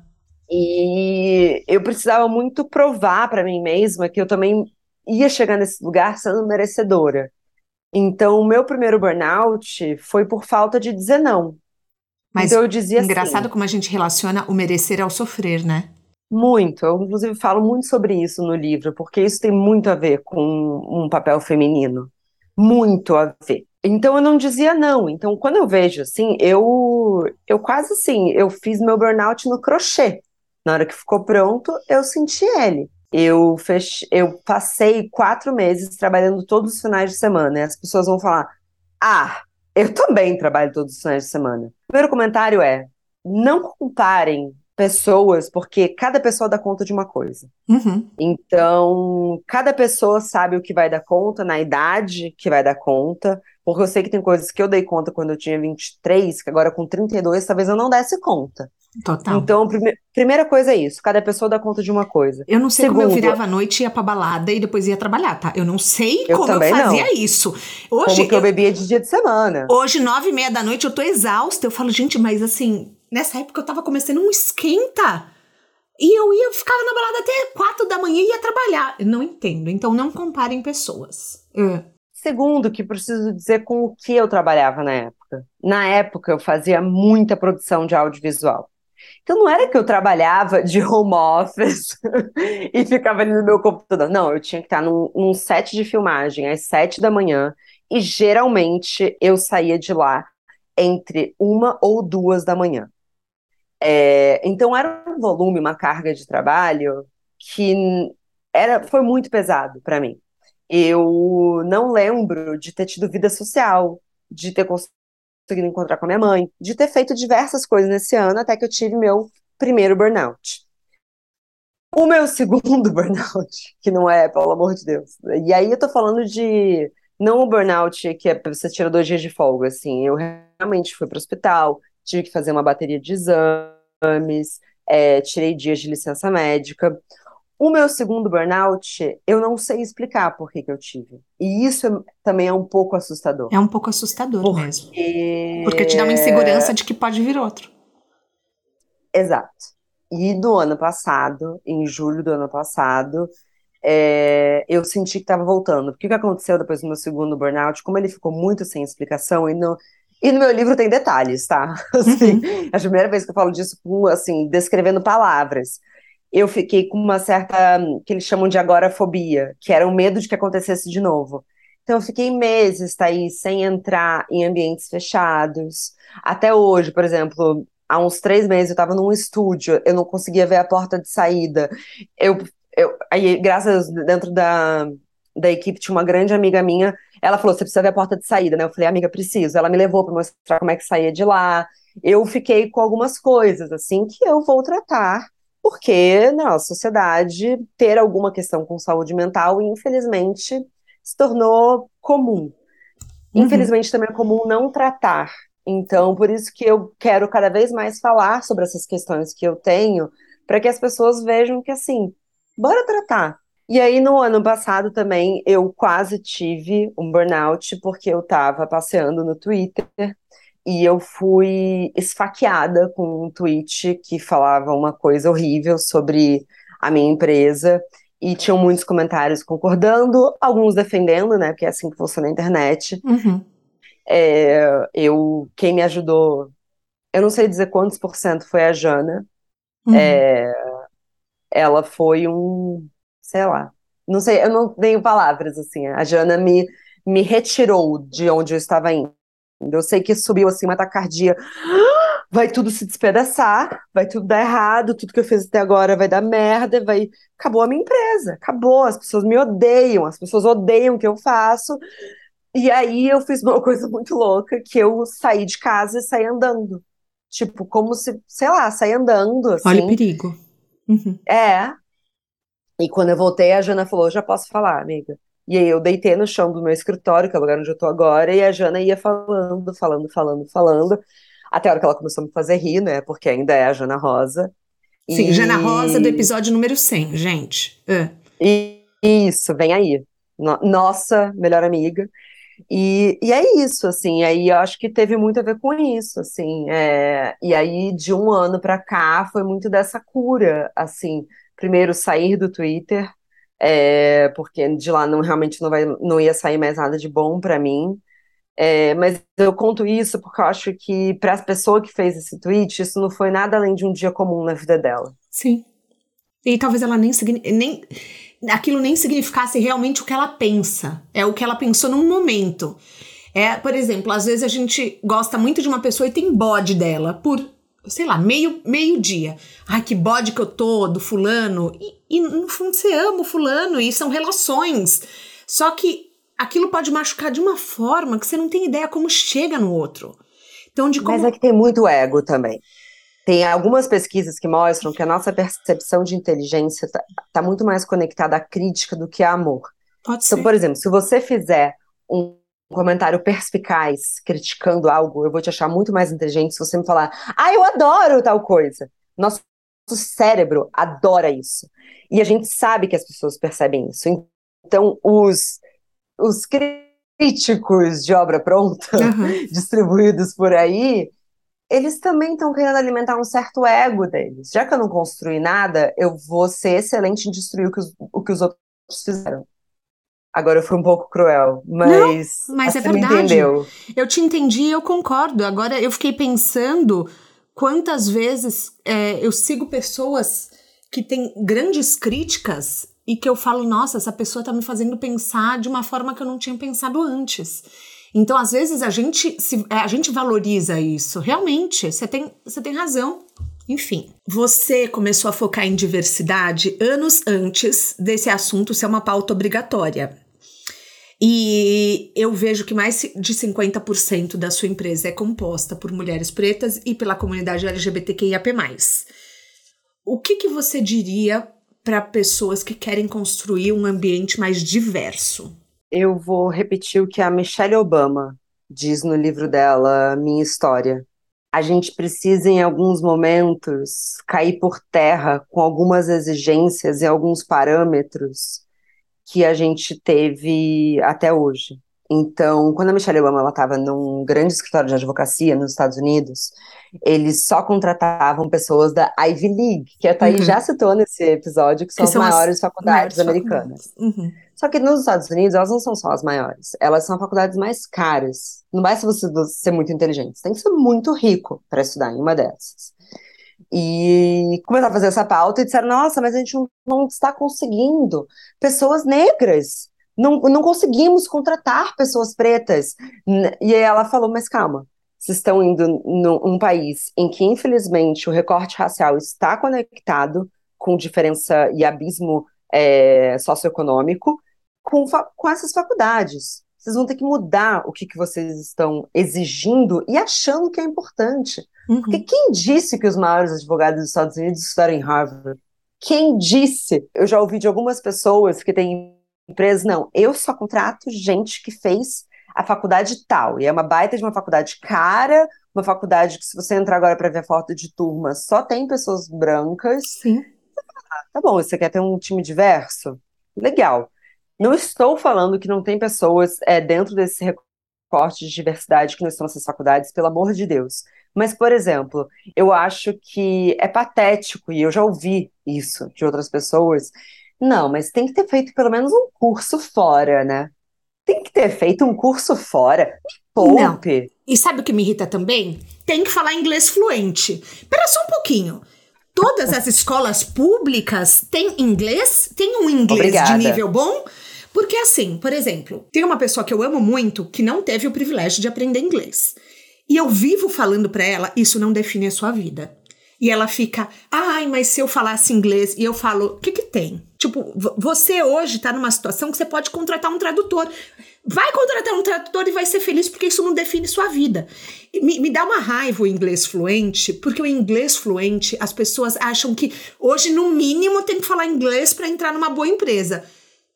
E eu precisava muito provar para mim mesma que eu também ia chegar nesse lugar sendo merecedora. Então, o meu primeiro burnout foi por falta de dizer não. Mas então, eu dizia engraçado assim, como a gente relaciona o merecer ao sofrer, né? Muito. Eu, inclusive, falo muito sobre isso no livro, porque isso tem muito a ver com um papel feminino. Muito a ver. Então eu não dizia não. Então quando eu vejo assim, eu eu quase assim, eu fiz meu burnout no crochê. Na hora que ficou pronto, eu senti ele. Eu, fech... eu passei quatro meses trabalhando todos os finais de semana. E as pessoas vão falar: Ah, eu também trabalho todos os finais de semana. O primeiro comentário é: não comparem pessoas, porque cada pessoa dá conta de uma coisa. Uhum. Então, cada pessoa sabe o que vai dar conta, na idade que vai dar conta, porque eu sei que tem coisas que eu dei conta quando eu tinha 23, que agora com 32 talvez eu não desse conta. Total. Então, prime primeira coisa é isso, cada pessoa dá conta de uma coisa. Eu não sei Segundo, como eu virava à noite, ia pra balada e depois ia trabalhar, tá? Eu não sei eu como eu fazia não. isso. Hoje, como que eu, eu bebia de dia de semana. Hoje, nove e meia da noite, eu tô exausta. Eu falo, gente, mas assim, nessa época eu tava começando um esquenta. E eu ia, ficava na balada até quatro da manhã e ia trabalhar. Eu não entendo. Então não comparem pessoas. É. Segundo, que preciso dizer com o que eu trabalhava na época. Na época eu fazia muita produção de audiovisual. Então não era que eu trabalhava de home office e ficava ali no meu computador. Não, eu tinha que estar num, num set de filmagem às sete da manhã e geralmente eu saía de lá entre uma ou duas da manhã. É, então era um volume, uma carga de trabalho que era, foi muito pesado para mim. Eu não lembro de ter tido vida social, de ter conseguido encontrar com a minha mãe, de ter feito diversas coisas nesse ano até que eu tive meu primeiro burnout. O meu segundo burnout, que não é, pelo amor de Deus. E aí eu tô falando de não o burnout que é você tira dois dias de folga, assim. Eu realmente fui para o hospital, tive que fazer uma bateria de exames, é, tirei dias de licença médica. O meu segundo burnout, eu não sei explicar por que, que eu tive. E isso é, também é um pouco assustador. É um pouco assustador porque... mesmo. Porque te dá uma insegurança de que pode vir outro. Exato. E no ano passado, em julho do ano passado, é, eu senti que estava voltando. O que, que aconteceu depois do meu segundo burnout? Como ele ficou muito sem explicação e não, e no meu livro tem detalhes, tá? Assim, uhum. É a primeira vez que eu falo disso, assim, descrevendo palavras. Eu fiquei com uma certa, que eles chamam de agorafobia, que era o medo de que acontecesse de novo. Então eu fiquei meses, aí, sem entrar em ambientes fechados. Até hoje, por exemplo, há uns três meses eu estava num estúdio, eu não conseguia ver a porta de saída. Eu, eu aí, graças dentro da, da equipe tinha uma grande amiga minha ela falou: você precisa ver a porta de saída, né? Eu falei, amiga, preciso. Ela me levou para mostrar como é que saía de lá. Eu fiquei com algumas coisas, assim, que eu vou tratar, porque na nossa sociedade, ter alguma questão com saúde mental, infelizmente, se tornou comum. Uhum. Infelizmente, também é comum não tratar. Então, por isso que eu quero cada vez mais falar sobre essas questões que eu tenho, para que as pessoas vejam que, assim, bora tratar. E aí, no ano passado também, eu quase tive um burnout, porque eu estava passeando no Twitter e eu fui esfaqueada com um tweet que falava uma coisa horrível sobre a minha empresa. E tinham muitos comentários concordando, alguns defendendo, né? Porque é assim que funciona a internet. Uhum. É, eu, quem me ajudou, eu não sei dizer quantos por cento foi a Jana. Uhum. É, ela foi um sei lá. Não sei, eu não tenho palavras, assim. A Jana me, me retirou de onde eu estava indo. Eu sei que subiu, assim, uma tacardia. Vai tudo se despedaçar, vai tudo dar errado, tudo que eu fiz até agora vai dar merda, vai... Acabou a minha empresa, acabou, as pessoas me odeiam, as pessoas odeiam o que eu faço. E aí eu fiz uma coisa muito louca, que eu saí de casa e saí andando. Tipo, como se, sei lá, saí andando, assim. Olha o perigo. Uhum. É, E quando eu voltei, a Jana falou: já posso falar, amiga. E aí eu deitei no chão do meu escritório, que é o lugar onde eu tô agora, e a Jana ia falando, falando, falando, falando, até a hora que ela começou a me fazer rir, né? Porque ainda é a Jana Rosa. Sim, e... Jana Rosa do episódio número 100, gente. Uh. E, isso, vem aí. No, nossa melhor amiga. E, e é isso, assim, aí eu acho que teve muito a ver com isso, assim, é, e aí de um ano para cá foi muito dessa cura, assim, primeiro sair do Twitter, é, porque de lá não realmente não, vai, não ia sair mais nada de bom para mim. É, mas eu conto isso porque eu acho que para a pessoa que fez esse tweet, isso não foi nada além de um dia comum na vida dela. Sim. E talvez ela nem, nem aquilo nem significasse realmente o que ela pensa. É o que ela pensou num momento. É, por exemplo, às vezes a gente gosta muito de uma pessoa e tem bode dela por sei lá, meio, meio dia. Ai, que bode que eu tô do fulano. E, e no fundo você ama o fulano e são relações. Só que aquilo pode machucar de uma forma que você não tem ideia como chega no outro. Então, de como... Mas é que tem muito ego também. Tem algumas pesquisas que mostram que a nossa percepção de inteligência está tá muito mais conectada à crítica do que a amor. Pode então, ser. por exemplo, se você fizer um um comentário perspicaz criticando algo, eu vou te achar muito mais inteligente se você me falar, ah, eu adoro tal coisa. Nosso cérebro adora isso. E a gente sabe que as pessoas percebem isso. Então, os, os críticos de obra pronta, uhum. distribuídos por aí, eles também estão querendo alimentar um certo ego deles. Já que eu não construí nada, eu vou ser excelente em destruir o que os, o que os outros fizeram. Agora eu fui um pouco cruel, mas. Não, mas é verdade. Entendeu. Eu te entendi e eu concordo. Agora eu fiquei pensando quantas vezes é, eu sigo pessoas que têm grandes críticas e que eu falo, nossa, essa pessoa tá me fazendo pensar de uma forma que eu não tinha pensado antes. Então, às vezes, a gente, se, a gente valoriza isso. Realmente, você tem, você tem razão. Enfim, você começou a focar em diversidade anos antes desse assunto ser uma pauta obrigatória. E eu vejo que mais de 50% da sua empresa é composta por mulheres pretas e pela comunidade LGBTQIAP+. O que, que você diria para pessoas que querem construir um ambiente mais diverso? Eu vou repetir o que a Michelle Obama diz no livro dela, Minha História a gente precisa, em alguns momentos, cair por terra com algumas exigências e alguns parâmetros que a gente teve até hoje. Então, quando a Michelle Obama estava num grande escritório de advocacia nos Estados Unidos, eles só contratavam pessoas da Ivy League, que a Thaís uhum. já citou nesse episódio, que são que as são maiores as faculdades maiores americanas. Faculdades. Uhum. Só que nos Estados Unidos, elas não são só as maiores, elas são faculdades mais caras. Não basta você ser muito inteligente, você tem que ser muito rico para estudar em uma dessas. E começaram a fazer essa pauta e disseram: nossa, mas a gente não, está conseguindo pessoas negras não, não conseguimos contratar pessoas pretas. E ela falou, mas calma, vocês estão indo num país em que, infelizmente, o recorte racial está conectado com diferença e abismo é, socioeconômico com, com essas faculdades. Vocês vão ter que mudar o que, que vocês estão exigindo e achando que é importante. Uhum. Porque quem disse que os maiores advogados dos Estados Unidos estudaram em Harvard? Quem disse? Eu já ouvi de algumas pessoas que têm empresa, não. Eu só contrato gente que fez a faculdade tal. E é uma baita de uma faculdade cara, uma faculdade que, se você entrar agora para ver a foto de turma, só tem pessoas brancas. Sim. Ah, tá bom, você quer ter um time diverso? Legal. Não estou falando que não tem pessoas é, dentro desse recorte de diversidade que não estão nessas faculdades, pelo amor de Deus. Mas, por exemplo, eu acho que é patético, e eu já ouvi isso de outras pessoas, não, mas tem que ter feito pelo menos um curso fora, né? Tem que ter feito um curso fora. Poupe. Não. E sabe o que me irrita também? Tem que falar inglês fluente. Espera só um pouquinho. Todas as escolas públicas têm inglês? Tem um inglês Obrigada. de nível bom? Porque assim, por exemplo, tem uma pessoa que eu amo muito que não teve o privilégio de aprender inglês. E eu vivo falando para ela, isso não define a sua vida. E ela fica, ai, mas se eu falasse inglês e eu falo, o que que tem? Tipo, você hoje tá numa situação que você pode contratar um tradutor. Vai contratar um tradutor e vai ser feliz porque isso não define sua vida. Me, me, dá uma raiva o inglês fluente, porque o inglês fluente, as pessoas acham que hoje, no mínimo, tem que falar inglês para entrar numa boa empresa.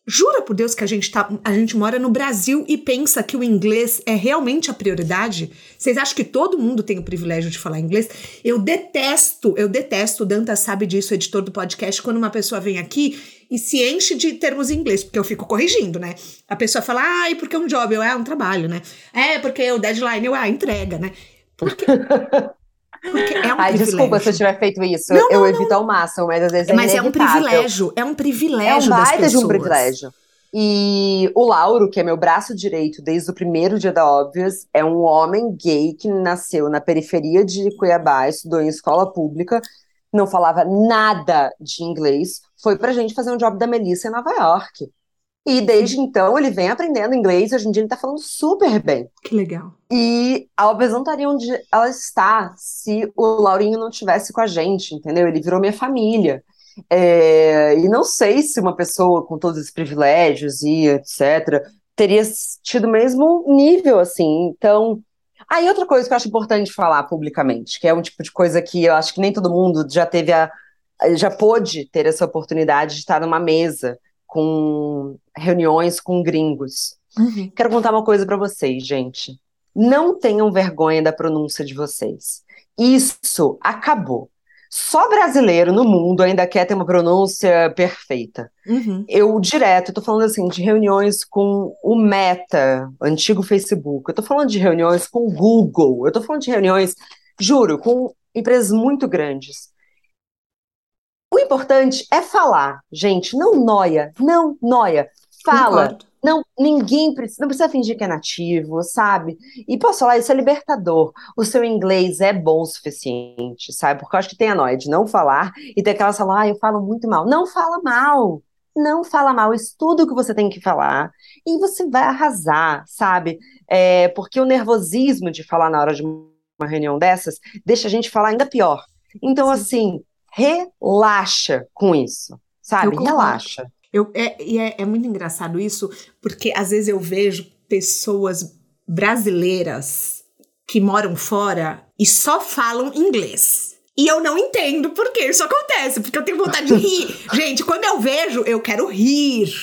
Jura por Deus que a gente, tá, a gente mora no Brasil e pensa que o inglês é realmente a prioridade? Vocês acham que todo mundo tem o privilégio de falar inglês? Eu detesto, eu detesto, o Dantas sabe disso, editor do podcast, quando uma pessoa vem aqui e se enche de termos em inglês, porque eu fico corrigindo, né? A pessoa fala, ah, e porque é um job, eu, é um trabalho, né? É, porque o deadline, eu, é entrega, né? Porque... Porque é um Ai, privilégio. desculpa se eu tiver feito isso. Não, eu não, evito não. ao máximo, mas às vezes é Mas é um privilégio, é um privilégio É um baita de um privilégio. E o Lauro, que é meu braço direito desde o primeiro dia da Óbvias, é um homem gay que nasceu na periferia de Cuiabá, estudou em escola pública, não falava nada de inglês, foi pra gente fazer um job da Melissa em Nova York. E desde então ele vem aprendendo inglês e hoje em dia ele tá falando super bem. Que legal. E a Alves não estaria onde ela está se o Laurinho não tivesse com a gente, entendeu? Ele virou minha família. É, e não sei se uma pessoa com todos esses privilégios e etc. teria tido o mesmo nível, assim. Então. Aí, outra coisa que eu acho importante falar publicamente, que é um tipo de coisa que eu acho que nem todo mundo já teve a. já pôde ter essa oportunidade de estar numa mesa com reuniões com gringos. Uhum. Quero contar uma coisa para vocês, gente. Não tenham vergonha da pronúncia de vocês. Isso acabou. Só brasileiro no mundo ainda quer ter uma pronúncia perfeita. Uhum. Eu direto, eu tô falando assim de reuniões com o Meta, antigo Facebook. Eu tô falando de reuniões com o Google. Eu tô falando de reuniões, juro, com empresas muito grandes. O importante é falar, gente, não noia, não noia. Fala. Concordo. Não, ninguém precisa, não precisa fingir que é nativo, sabe? E posso falar, isso é libertador. O seu inglês é bom o suficiente, sabe? Porque eu acho que tem a noia de não falar e tem aquela fala, ah, eu falo muito mal. Não fala mal. Não fala mal, estuda o que você tem que falar e você vai arrasar, sabe? É, porque o nervosismo de falar na hora de uma reunião dessas deixa a gente falar ainda pior. Então, assim, relaxa com isso, sabe? Relaxa. Eu, é, e é, é muito engraçado isso, porque às vezes eu vejo pessoas brasileiras que moram fora e só falam inglês. E eu não entendo por que isso acontece, porque eu tenho vontade de rir. Gente, quando eu vejo, eu quero rir.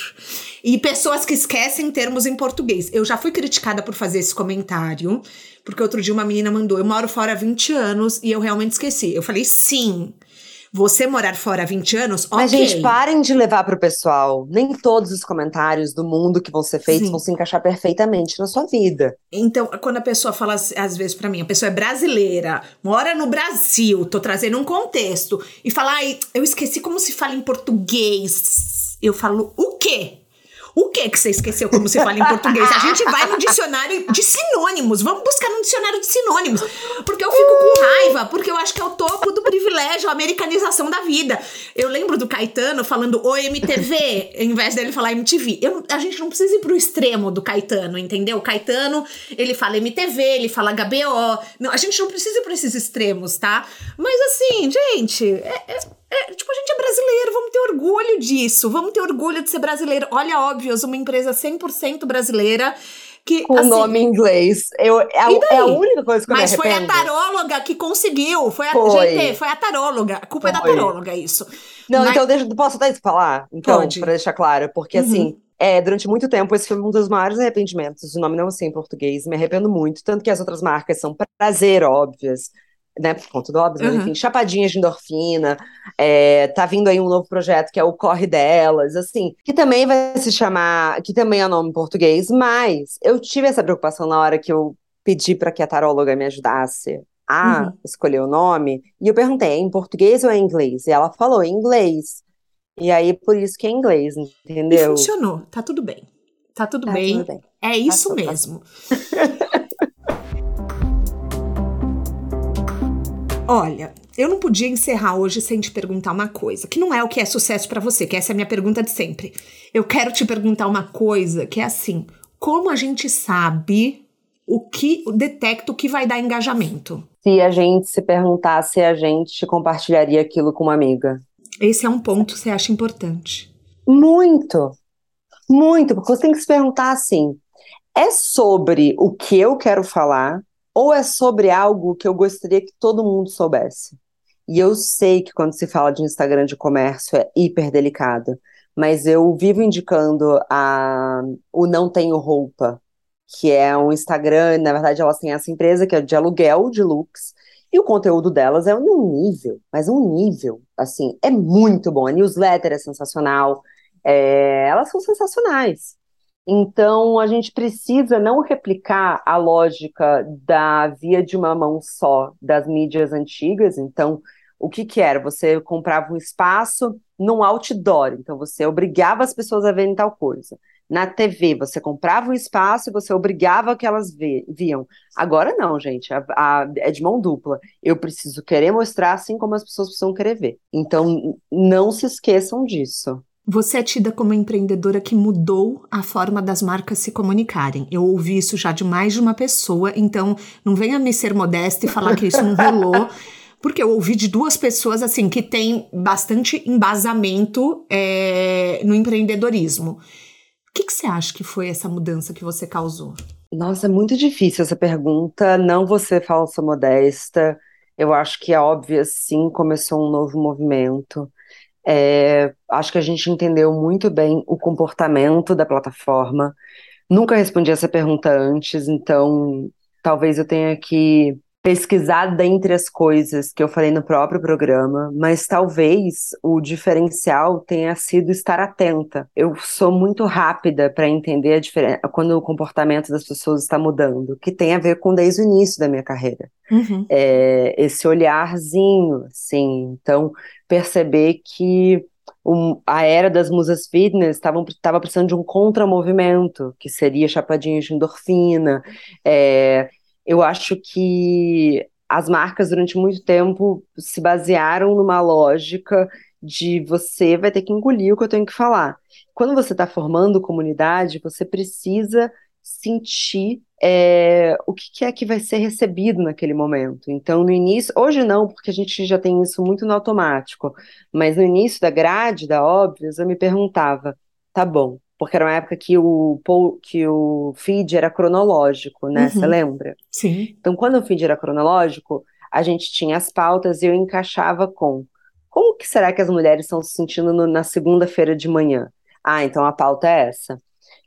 E pessoas que esquecem termos em português. Eu já fui criticada por fazer esse comentário, porque outro dia uma menina mandou: Eu moro fora há 20 anos e eu realmente esqueci. Eu falei: Sim. Você morar fora há 20 anos, ok. Mas, gente, parem de levar pro pessoal. Nem todos os comentários do mundo que vão ser feitos Sim. vão se encaixar perfeitamente na sua vida. Então, quando a pessoa fala, às vezes, para mim, a pessoa é brasileira, mora no Brasil, tô trazendo um contexto, e fala, ai, eu esqueci como se fala em português. Eu falo, o quê? O que que você esqueceu como se fala em português? A gente vai no dicionário de sinônimos. Vamos buscar no dicionário de sinônimos. Porque eu fico com raiva, porque eu acho que é o topo do privilégio, a americanização da vida. Eu lembro do Caetano falando o MTV, em vez dele falar MTV. Eu, a gente não precisa ir pro extremo do Caetano, entendeu? O Caetano, ele fala MTV, ele fala HBO. Não, a gente não precisa ir pra esses extremos, tá? Mas assim, gente, é, é é, tipo, a gente é brasileiro, vamos ter orgulho disso, vamos ter orgulho de ser brasileiro. Olha, óbvio, uma empresa 100% brasileira. Que, Com assim, nome em inglês. Eu, é, é, a única coisa que eu Mas foi a taróloga que conseguiu. Foi a, foi. Gente, foi a taróloga. A culpa foi. é da taróloga, isso. Não, Mas... então deixa, posso até falar? Então, Pode. pra deixar claro. Porque, uhum. assim, é, durante muito tempo, esse foi um dos maiores arrependimentos. O nome não sei em português, me arrependo muito. Tanto que as outras marcas são prazer óbvias né, por conta do óbvio, uhum. enfim, chapadinhas de endorfina, é, tá vindo aí um novo projeto que é o Corre Delas, assim, que também vai se chamar, que também é nome em português, mas eu tive essa preocupação na hora que eu pedi para que a taróloga me ajudasse a uhum. escolher o nome, e eu perguntei, é em português ou é em inglês? E ela falou, em inglês. E aí, por isso que é inglês, entendeu? E funcionou, tá tudo bem. Tá tudo, tá bem. tudo bem. É isso tá mesmo. Olha, eu não podia encerrar hoje sem te perguntar uma coisa, que não é o que é sucesso para você, que essa é a minha pergunta de sempre. Eu quero te perguntar uma coisa que é assim: como a gente sabe o que detecta o que vai dar engajamento? se a gente se perguntasse, a gente compartilharia aquilo com uma amiga. Esse é um ponto que você acha importante. Muito, muito, porque você tem que se perguntar assim: é sobre o que eu quero falar ou é sobre algo que eu gostaria que todo mundo soubesse? E eu sei que quando se fala de Instagram de comércio é hiper delicado, mas eu vivo indicando a, o Não Tenho Roupa, que é um Instagram, na verdade elas têm essa empresa que é de aluguel de looks, e o conteúdo delas é um nível, mas um nível, assim, é muito bom. A newsletter é sensacional, é, elas são sensacionais. Então, a gente precisa não replicar a lógica da via de uma mão só das mídias antigas. Então, o que, que era? Você comprava um espaço num outdoor, então você obrigava as pessoas a verem tal coisa. Na TV, você comprava um espaço e você obrigava que elas viam. Agora não, gente, a, a, é de mão dupla. Eu preciso querer mostrar assim como as pessoas precisam querer ver. Então, não se esqueçam disso. Você é tida como empreendedora que mudou a forma das marcas se comunicarem. Eu ouvi isso já de mais de uma pessoa, então não venha me ser modesta e falar que isso não rolou. porque eu ouvi de duas pessoas assim que têm bastante embasamento é, no empreendedorismo. O que, que você acha que foi essa mudança que você causou? Nossa, é muito difícil essa pergunta. Não você falsa modesta. Eu acho que é óbvio, sim, começou um novo movimento. É, acho que a gente entendeu muito bem o comportamento da plataforma. Nunca respondi essa pergunta antes, então talvez eu tenha que pesquisar dentre as coisas que eu falei no próprio programa, mas talvez o diferencial tenha sido estar atenta. Eu sou muito rápida para entender a diferença quando o comportamento das pessoas está mudando, que tem a ver com desde o início da minha carreira. Uhum. É, esse olharzinho, assim, então perceber que um, a era das musas fitness estava precisando de um contramovimento, que seria chapadinha de endorfina, é, eu acho que as marcas durante muito tempo se basearam numa lógica de você vai ter que engolir o que eu tenho que falar. Quando você está formando comunidade, você precisa sentir é, o que, é que vai ser recebido naquele momento. Então, no início, hoje não, porque a gente já tem isso muito no automático, mas no início da grade, da Óbvios, eu me perguntava, tá bom, porque era uma época que o, que o feed era cronológico, né? Você uhum. lembra? Sim. Então, quando o feed era cronológico, a gente tinha as pautas e eu encaixava com como que será que as mulheres estão se sentindo no, na segunda-feira de manhã? Ah, então a pauta é essa.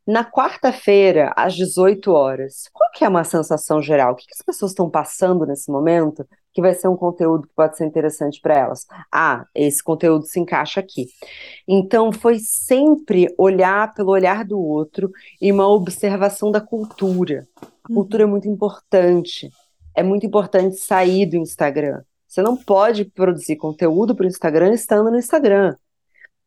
Na quarta-feira, às 18 horas, qual que é uma sensação geral? O que, que as pessoas estão passando nesse momento que vai ser um conteúdo que pode ser interessante para elas? Ah, esse conteúdo se encaixa aqui. Então, foi sempre olhar pelo olhar do outro e uma observação da cultura. A uhum. cultura é muito importante. É muito importante sair do Instagram. Você não pode produzir conteúdo para o Instagram estando no Instagram.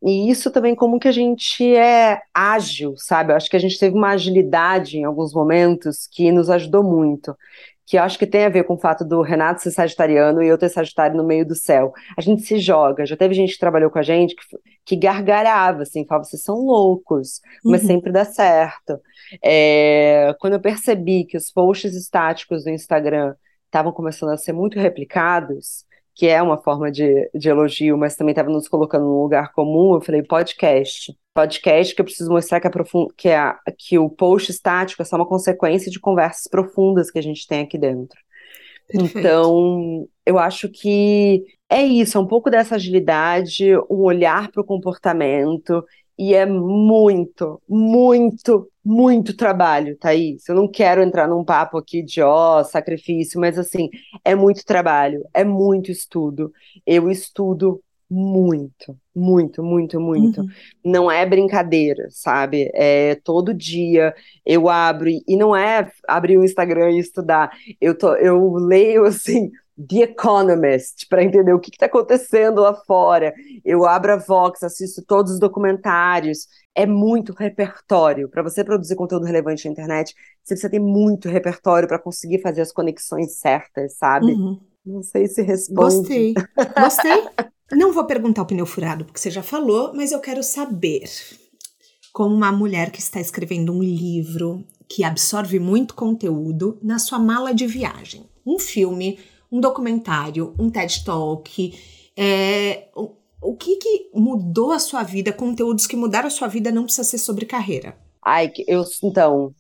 E isso também como que a gente é ágil, sabe? Eu acho que a gente teve uma agilidade em alguns momentos que nos ajudou muito. Que eu acho que tem a ver com o fato do Renato ser sagitariano e eu ter sagitário no meio do céu. A gente se joga. Já teve gente que trabalhou com a gente que, que gargalhava, assim, falava, vocês são loucos, mas uhum. sempre dá certo. É, quando eu percebi que os posts estáticos do Instagram estavam começando a ser muito replicados, que é uma forma de, de elogio, mas também estava nos colocando num lugar comum, eu falei podcast. Podcast que eu preciso mostrar que, a profund... que, a... que o post estático é só uma consequência de conversas profundas que a gente tem aqui dentro. Perfeito. Então, eu acho que é isso, é um pouco dessa agilidade, um olhar para o comportamento e é muito, muito, muito trabalho, Thaís. Eu não quero entrar num papo aqui de ó, oh, sacrifício, mas assim, é muito trabalho, é muito estudo. Eu estudo muito, muito, muito, muito. Uhum. Não é brincadeira, sabe? É todo dia eu abro e não é abrir o Instagram e estudar. Eu tô, eu leio assim The Economist para entender o que está acontecendo lá fora. Eu abro a Vox, assisto todos os documentários. É muito repertório. Para você produzir conteúdo relevante na internet, você precisa ter muito repertório para conseguir fazer as conexões certas, sabe? Uhum. Não sei se responde. Gostei. Gostei. Não vou perguntar o pneu furado, porque você já falou, mas eu quero saber. Como uma mulher que está escrevendo um livro que absorve muito conteúdo na sua mala de viagem. Um filme um documentário, um TED Talk, é, o, o que, que mudou a sua vida, conteúdos que mudaram a sua vida não precisa ser sobre carreira. Ai, eu, então,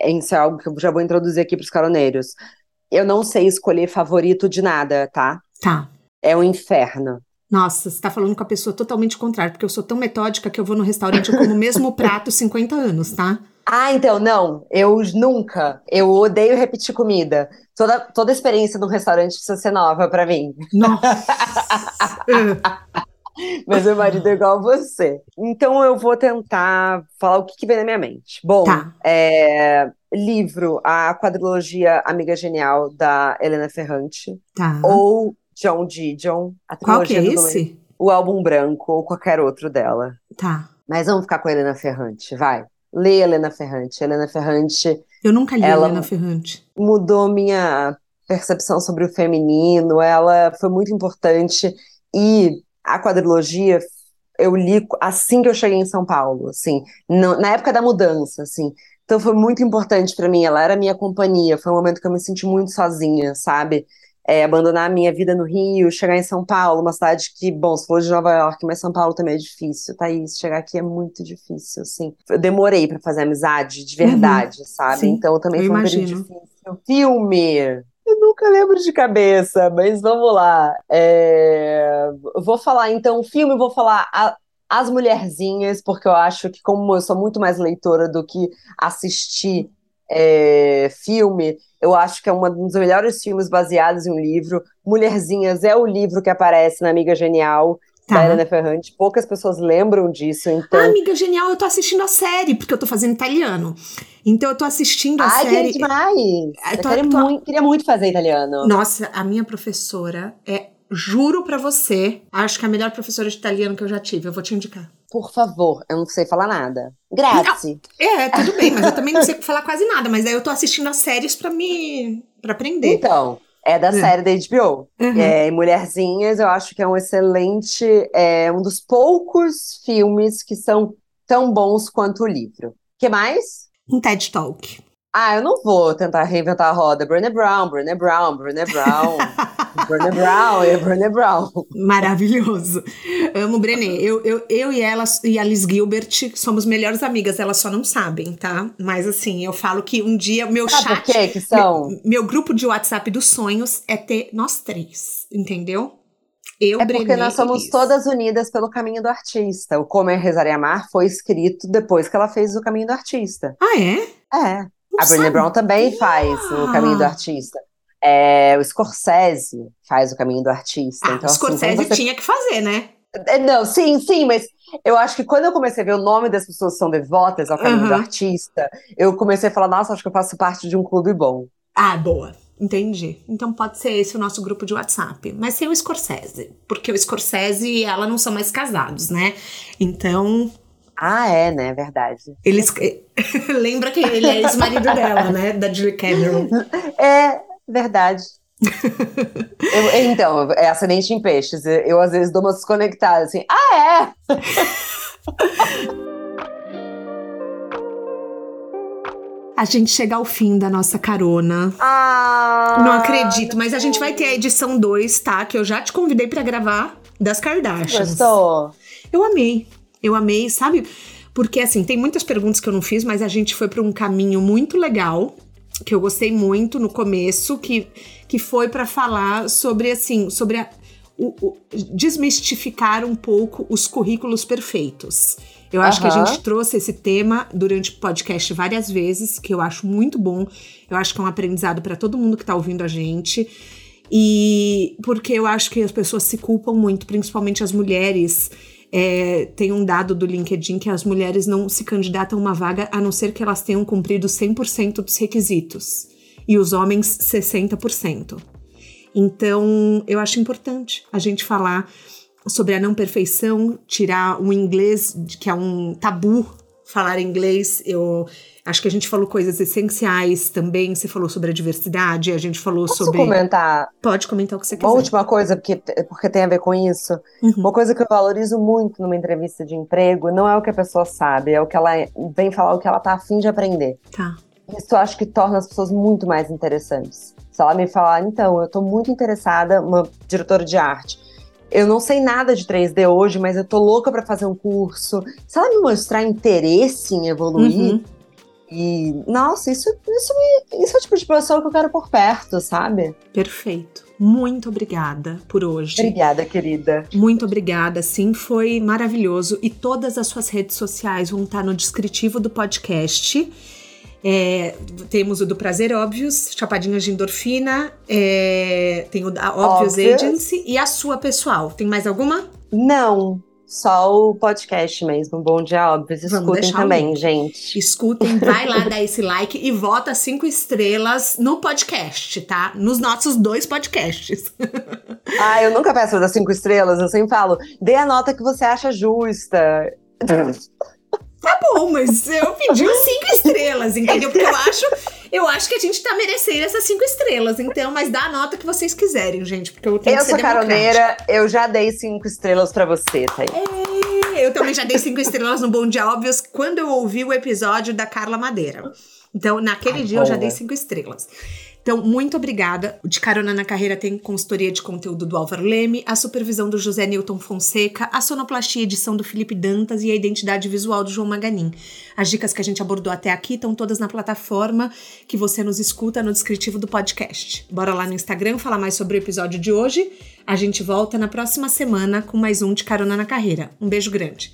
isso é algo que eu já vou introduzir aqui para os caroneiros. Eu não sei escolher favorito de nada, tá? Tá. É um inferno. Nossa, você tá falando com a pessoa totalmente contrária, porque eu sou tão metódica que eu vou no restaurante e como o mesmo prato 50 anos, tá? Ah, então, não. Eu nunca. Eu odeio repetir comida. Toda, toda experiência num restaurante precisa ser nova para mim. Nossa! Mas meu marido é igual a você. Então eu vou tentar falar o que, que vem na minha mente. Bom, Tá. é, livro, a quadrilogia Amiga Genial, da Helena Ferrante. Tá. Ou John Didion, a Qual que é esse? O álbum branco, ou qualquer outro dela. Tá. Mas vamos ficar com a Helena Ferrante, vai. Lê Helena Ferrante. Helena Ferrante Eu nunca li Ela- Helena Ferrante. mudou minha percepção sobre o feminino, ela foi muito importante e a quadrilogia eu li assim que eu cheguei em São Paulo, assim, na época da mudança, assim. Então foi muito importante pra mim, ela era minha companhia, foi um momento que eu me senti muito sozinha, sabe? É, abandonar a minha vida no Rio, chegar em São Paulo, uma cidade que, bom, se for de Nova York, mas São Paulo também é difícil, Thaís, chegar aqui é muito difícil, assim. Eu demorei pra fazer amizade de verdade, sabe? Sim, Então também foi um período difícil. Filme! Eu nunca lembro de cabeça, mas vamos lá. É, Vou falar então filme, vou falar a- As Mulherzinhas, porque eu acho que, como eu sou muito mais leitora do que assistir é, filme, eu acho que é um dos melhores filmes baseados em um livro. Mulherzinhas é o livro que aparece na Amiga Genial, da Tá. Helena Ferrante. Poucas pessoas lembram disso, Ah, então. amiga genial, eu tô assistindo a série, porque eu tô fazendo italiano. Então eu tô assistindo a Ai, que série. demais! Eu Eu tô- queria tô- muito, queria muito fazer italiano. Nossa, a minha professora é, juro pra você, acho que é a melhor professora de italiano que eu já tive. Eu vou te indicar. Por favor, eu não sei falar nada. Grazie. É, tudo bem, mas eu também não sei falar quase nada. Mas daí eu tô assistindo as séries pra me. pra aprender. Então, é da É. série da HBO. Uhum. É, Mulherzinhas, eu acho que é um excelente, é um dos poucos filmes que são tão bons quanto o livro. que mais? Um TED Talk. Ah, eu não vou tentar reinventar a roda. Brené Brown, Brené Brown, Brené Brown. Brené Brown e Brené Brown. Maravilhoso. Amo Brené. Eu, eu, eu e ela e a Liz Gilbert somos melhores amigas, elas só não sabem, tá? Mas assim, eu falo que um dia meu Sabe chat. quê que são? Meu, meu grupo de WhatsApp dos sonhos é ter nós três, entendeu? Eu, É porque Brené nós somos todas unidas pelo caminho do artista. O Comer, Rezar e Amar foi escrito depois que ela fez o caminho do artista. Ah, é? É. A Brené. Brown também faz o caminho do artista. É, o Scorsese faz o caminho do artista. Ah, então, o assim, Scorsese você- tinha que fazer, né? É, Não, sim, sim, mas eu acho que quando eu comecei a ver o nome das pessoas que são devotas ao caminho do Aham. artista, eu comecei a falar, nossa, acho que eu faço parte de um clube bom. Ah, boa. Entendi. Então pode ser esse o nosso grupo de WhatsApp. Mas sem o Scorsese. Porque o Scorsese e ela não são mais casados, né? Então, Ah, é, né? Verdade. eles. Lembra que ele é ex-marido dela, né? Da Julie Cameron. É, verdade. Eu- então, é ascendente em peixes. Eu, eu, às vezes dou uma desconectada assim. Ah, é? A gente chega ao fim da nossa carona. Ah! Não acredito, mas a gente vai ter a edição 2, tá? Que eu já te convidei pra gravar das Kardashians. Gostou? Eu amei. Eu amei, sabe? Porque assim, tem muitas perguntas que eu não fiz, mas a gente foi para um caminho muito legal, que eu gostei muito no começo, que, que foi para falar sobre assim, sobre a, o- o- desmistificar um pouco os currículos perfeitos. Eu acho que a gente trouxe esse tema durante o podcast várias vezes, que eu acho muito bom. Eu acho que é um aprendizado para todo mundo que tá ouvindo a gente. E porque eu acho que as pessoas se culpam muito, principalmente as mulheres. É, tem um dado do LinkedIn que as mulheres não se candidatam a uma vaga a não ser que elas tenham cumprido 100% dos requisitos. E os homens, 60%. Então, eu acho importante a gente falar sobre a não perfeição, tirar o inglês, que é um tabu falar inglês. Eu acho que a gente falou coisas essenciais também. Você falou sobre a diversidade, a gente falou Posso sobre. comentar Pode comentar o que você quiser. uma última coisa, porque, porque tem a ver com isso? Uhum. Uma coisa que eu valorizo muito numa entrevista de emprego não é o que a pessoa sabe, é o que ela vem falar, o que ela tá afim de aprender. Tá. Isso eu acho que torna as pessoas muito mais interessantes. Se ela me falar, então, eu tô muito interessada, uma diretora de arte, eu não sei nada de 3D hoje, mas eu tô louca para fazer um curso. Se ela me mostrar interesse em evoluir, uhum. e nossa, isso, isso, me, isso é o tipo de pessoa que eu quero por perto, sabe? Perfeito. Muito obrigada por hoje. Obrigada, querida. Muito obrigada, sim, foi maravilhoso. E todas as suas redes sociais vão estar no descritivo do podcast. É, temos o do Prazer Óbvios, Chapadinhas de Endorfina, é, tem o da Óbvios Agency e a sua pessoal. Tem mais alguma? Não, só o podcast mesmo, Bom Dia Óbvios. Escutem também, gente. Escutem, vai lá dar esse like e vota cinco estrelas no podcast, tá? Nos nossos dois podcasts. Ah, eu nunca peço dar cinco estrelas, eu sempre falo, dê a nota que você acha justa. Tá bom, mas eu pedi cinco estrelas, entendeu? Porque eu acho, eu acho que a gente tá merecendo essas cinco estrelas. Então, mas dá a nota que vocês quiserem, gente. Porque eu tenho eu que ser sou caroneira, eu já dei cinco estrelas para você, Thaís. É, eu também já dei cinco estrelas no Bom Dia Óbvios quando eu ouvi o episódio da Carla Madeira. Então, naquele Ai, dia boa. eu já dei cinco estrelas. Então, muito obrigada. O De Carona na Carreira tem consultoria de conteúdo do Álvaro Leme, a supervisão do José Newton Fonseca, a sonoplastia edição do Felipe Dantas e a identidade visual do João Maganin. As dicas que a gente abordou até aqui estão todas na plataforma que você nos escuta no descritivo do podcast. Bora lá no Instagram falar mais sobre o episódio de hoje. A gente volta na próxima semana com mais um De Carona na Carreira. Um beijo grande.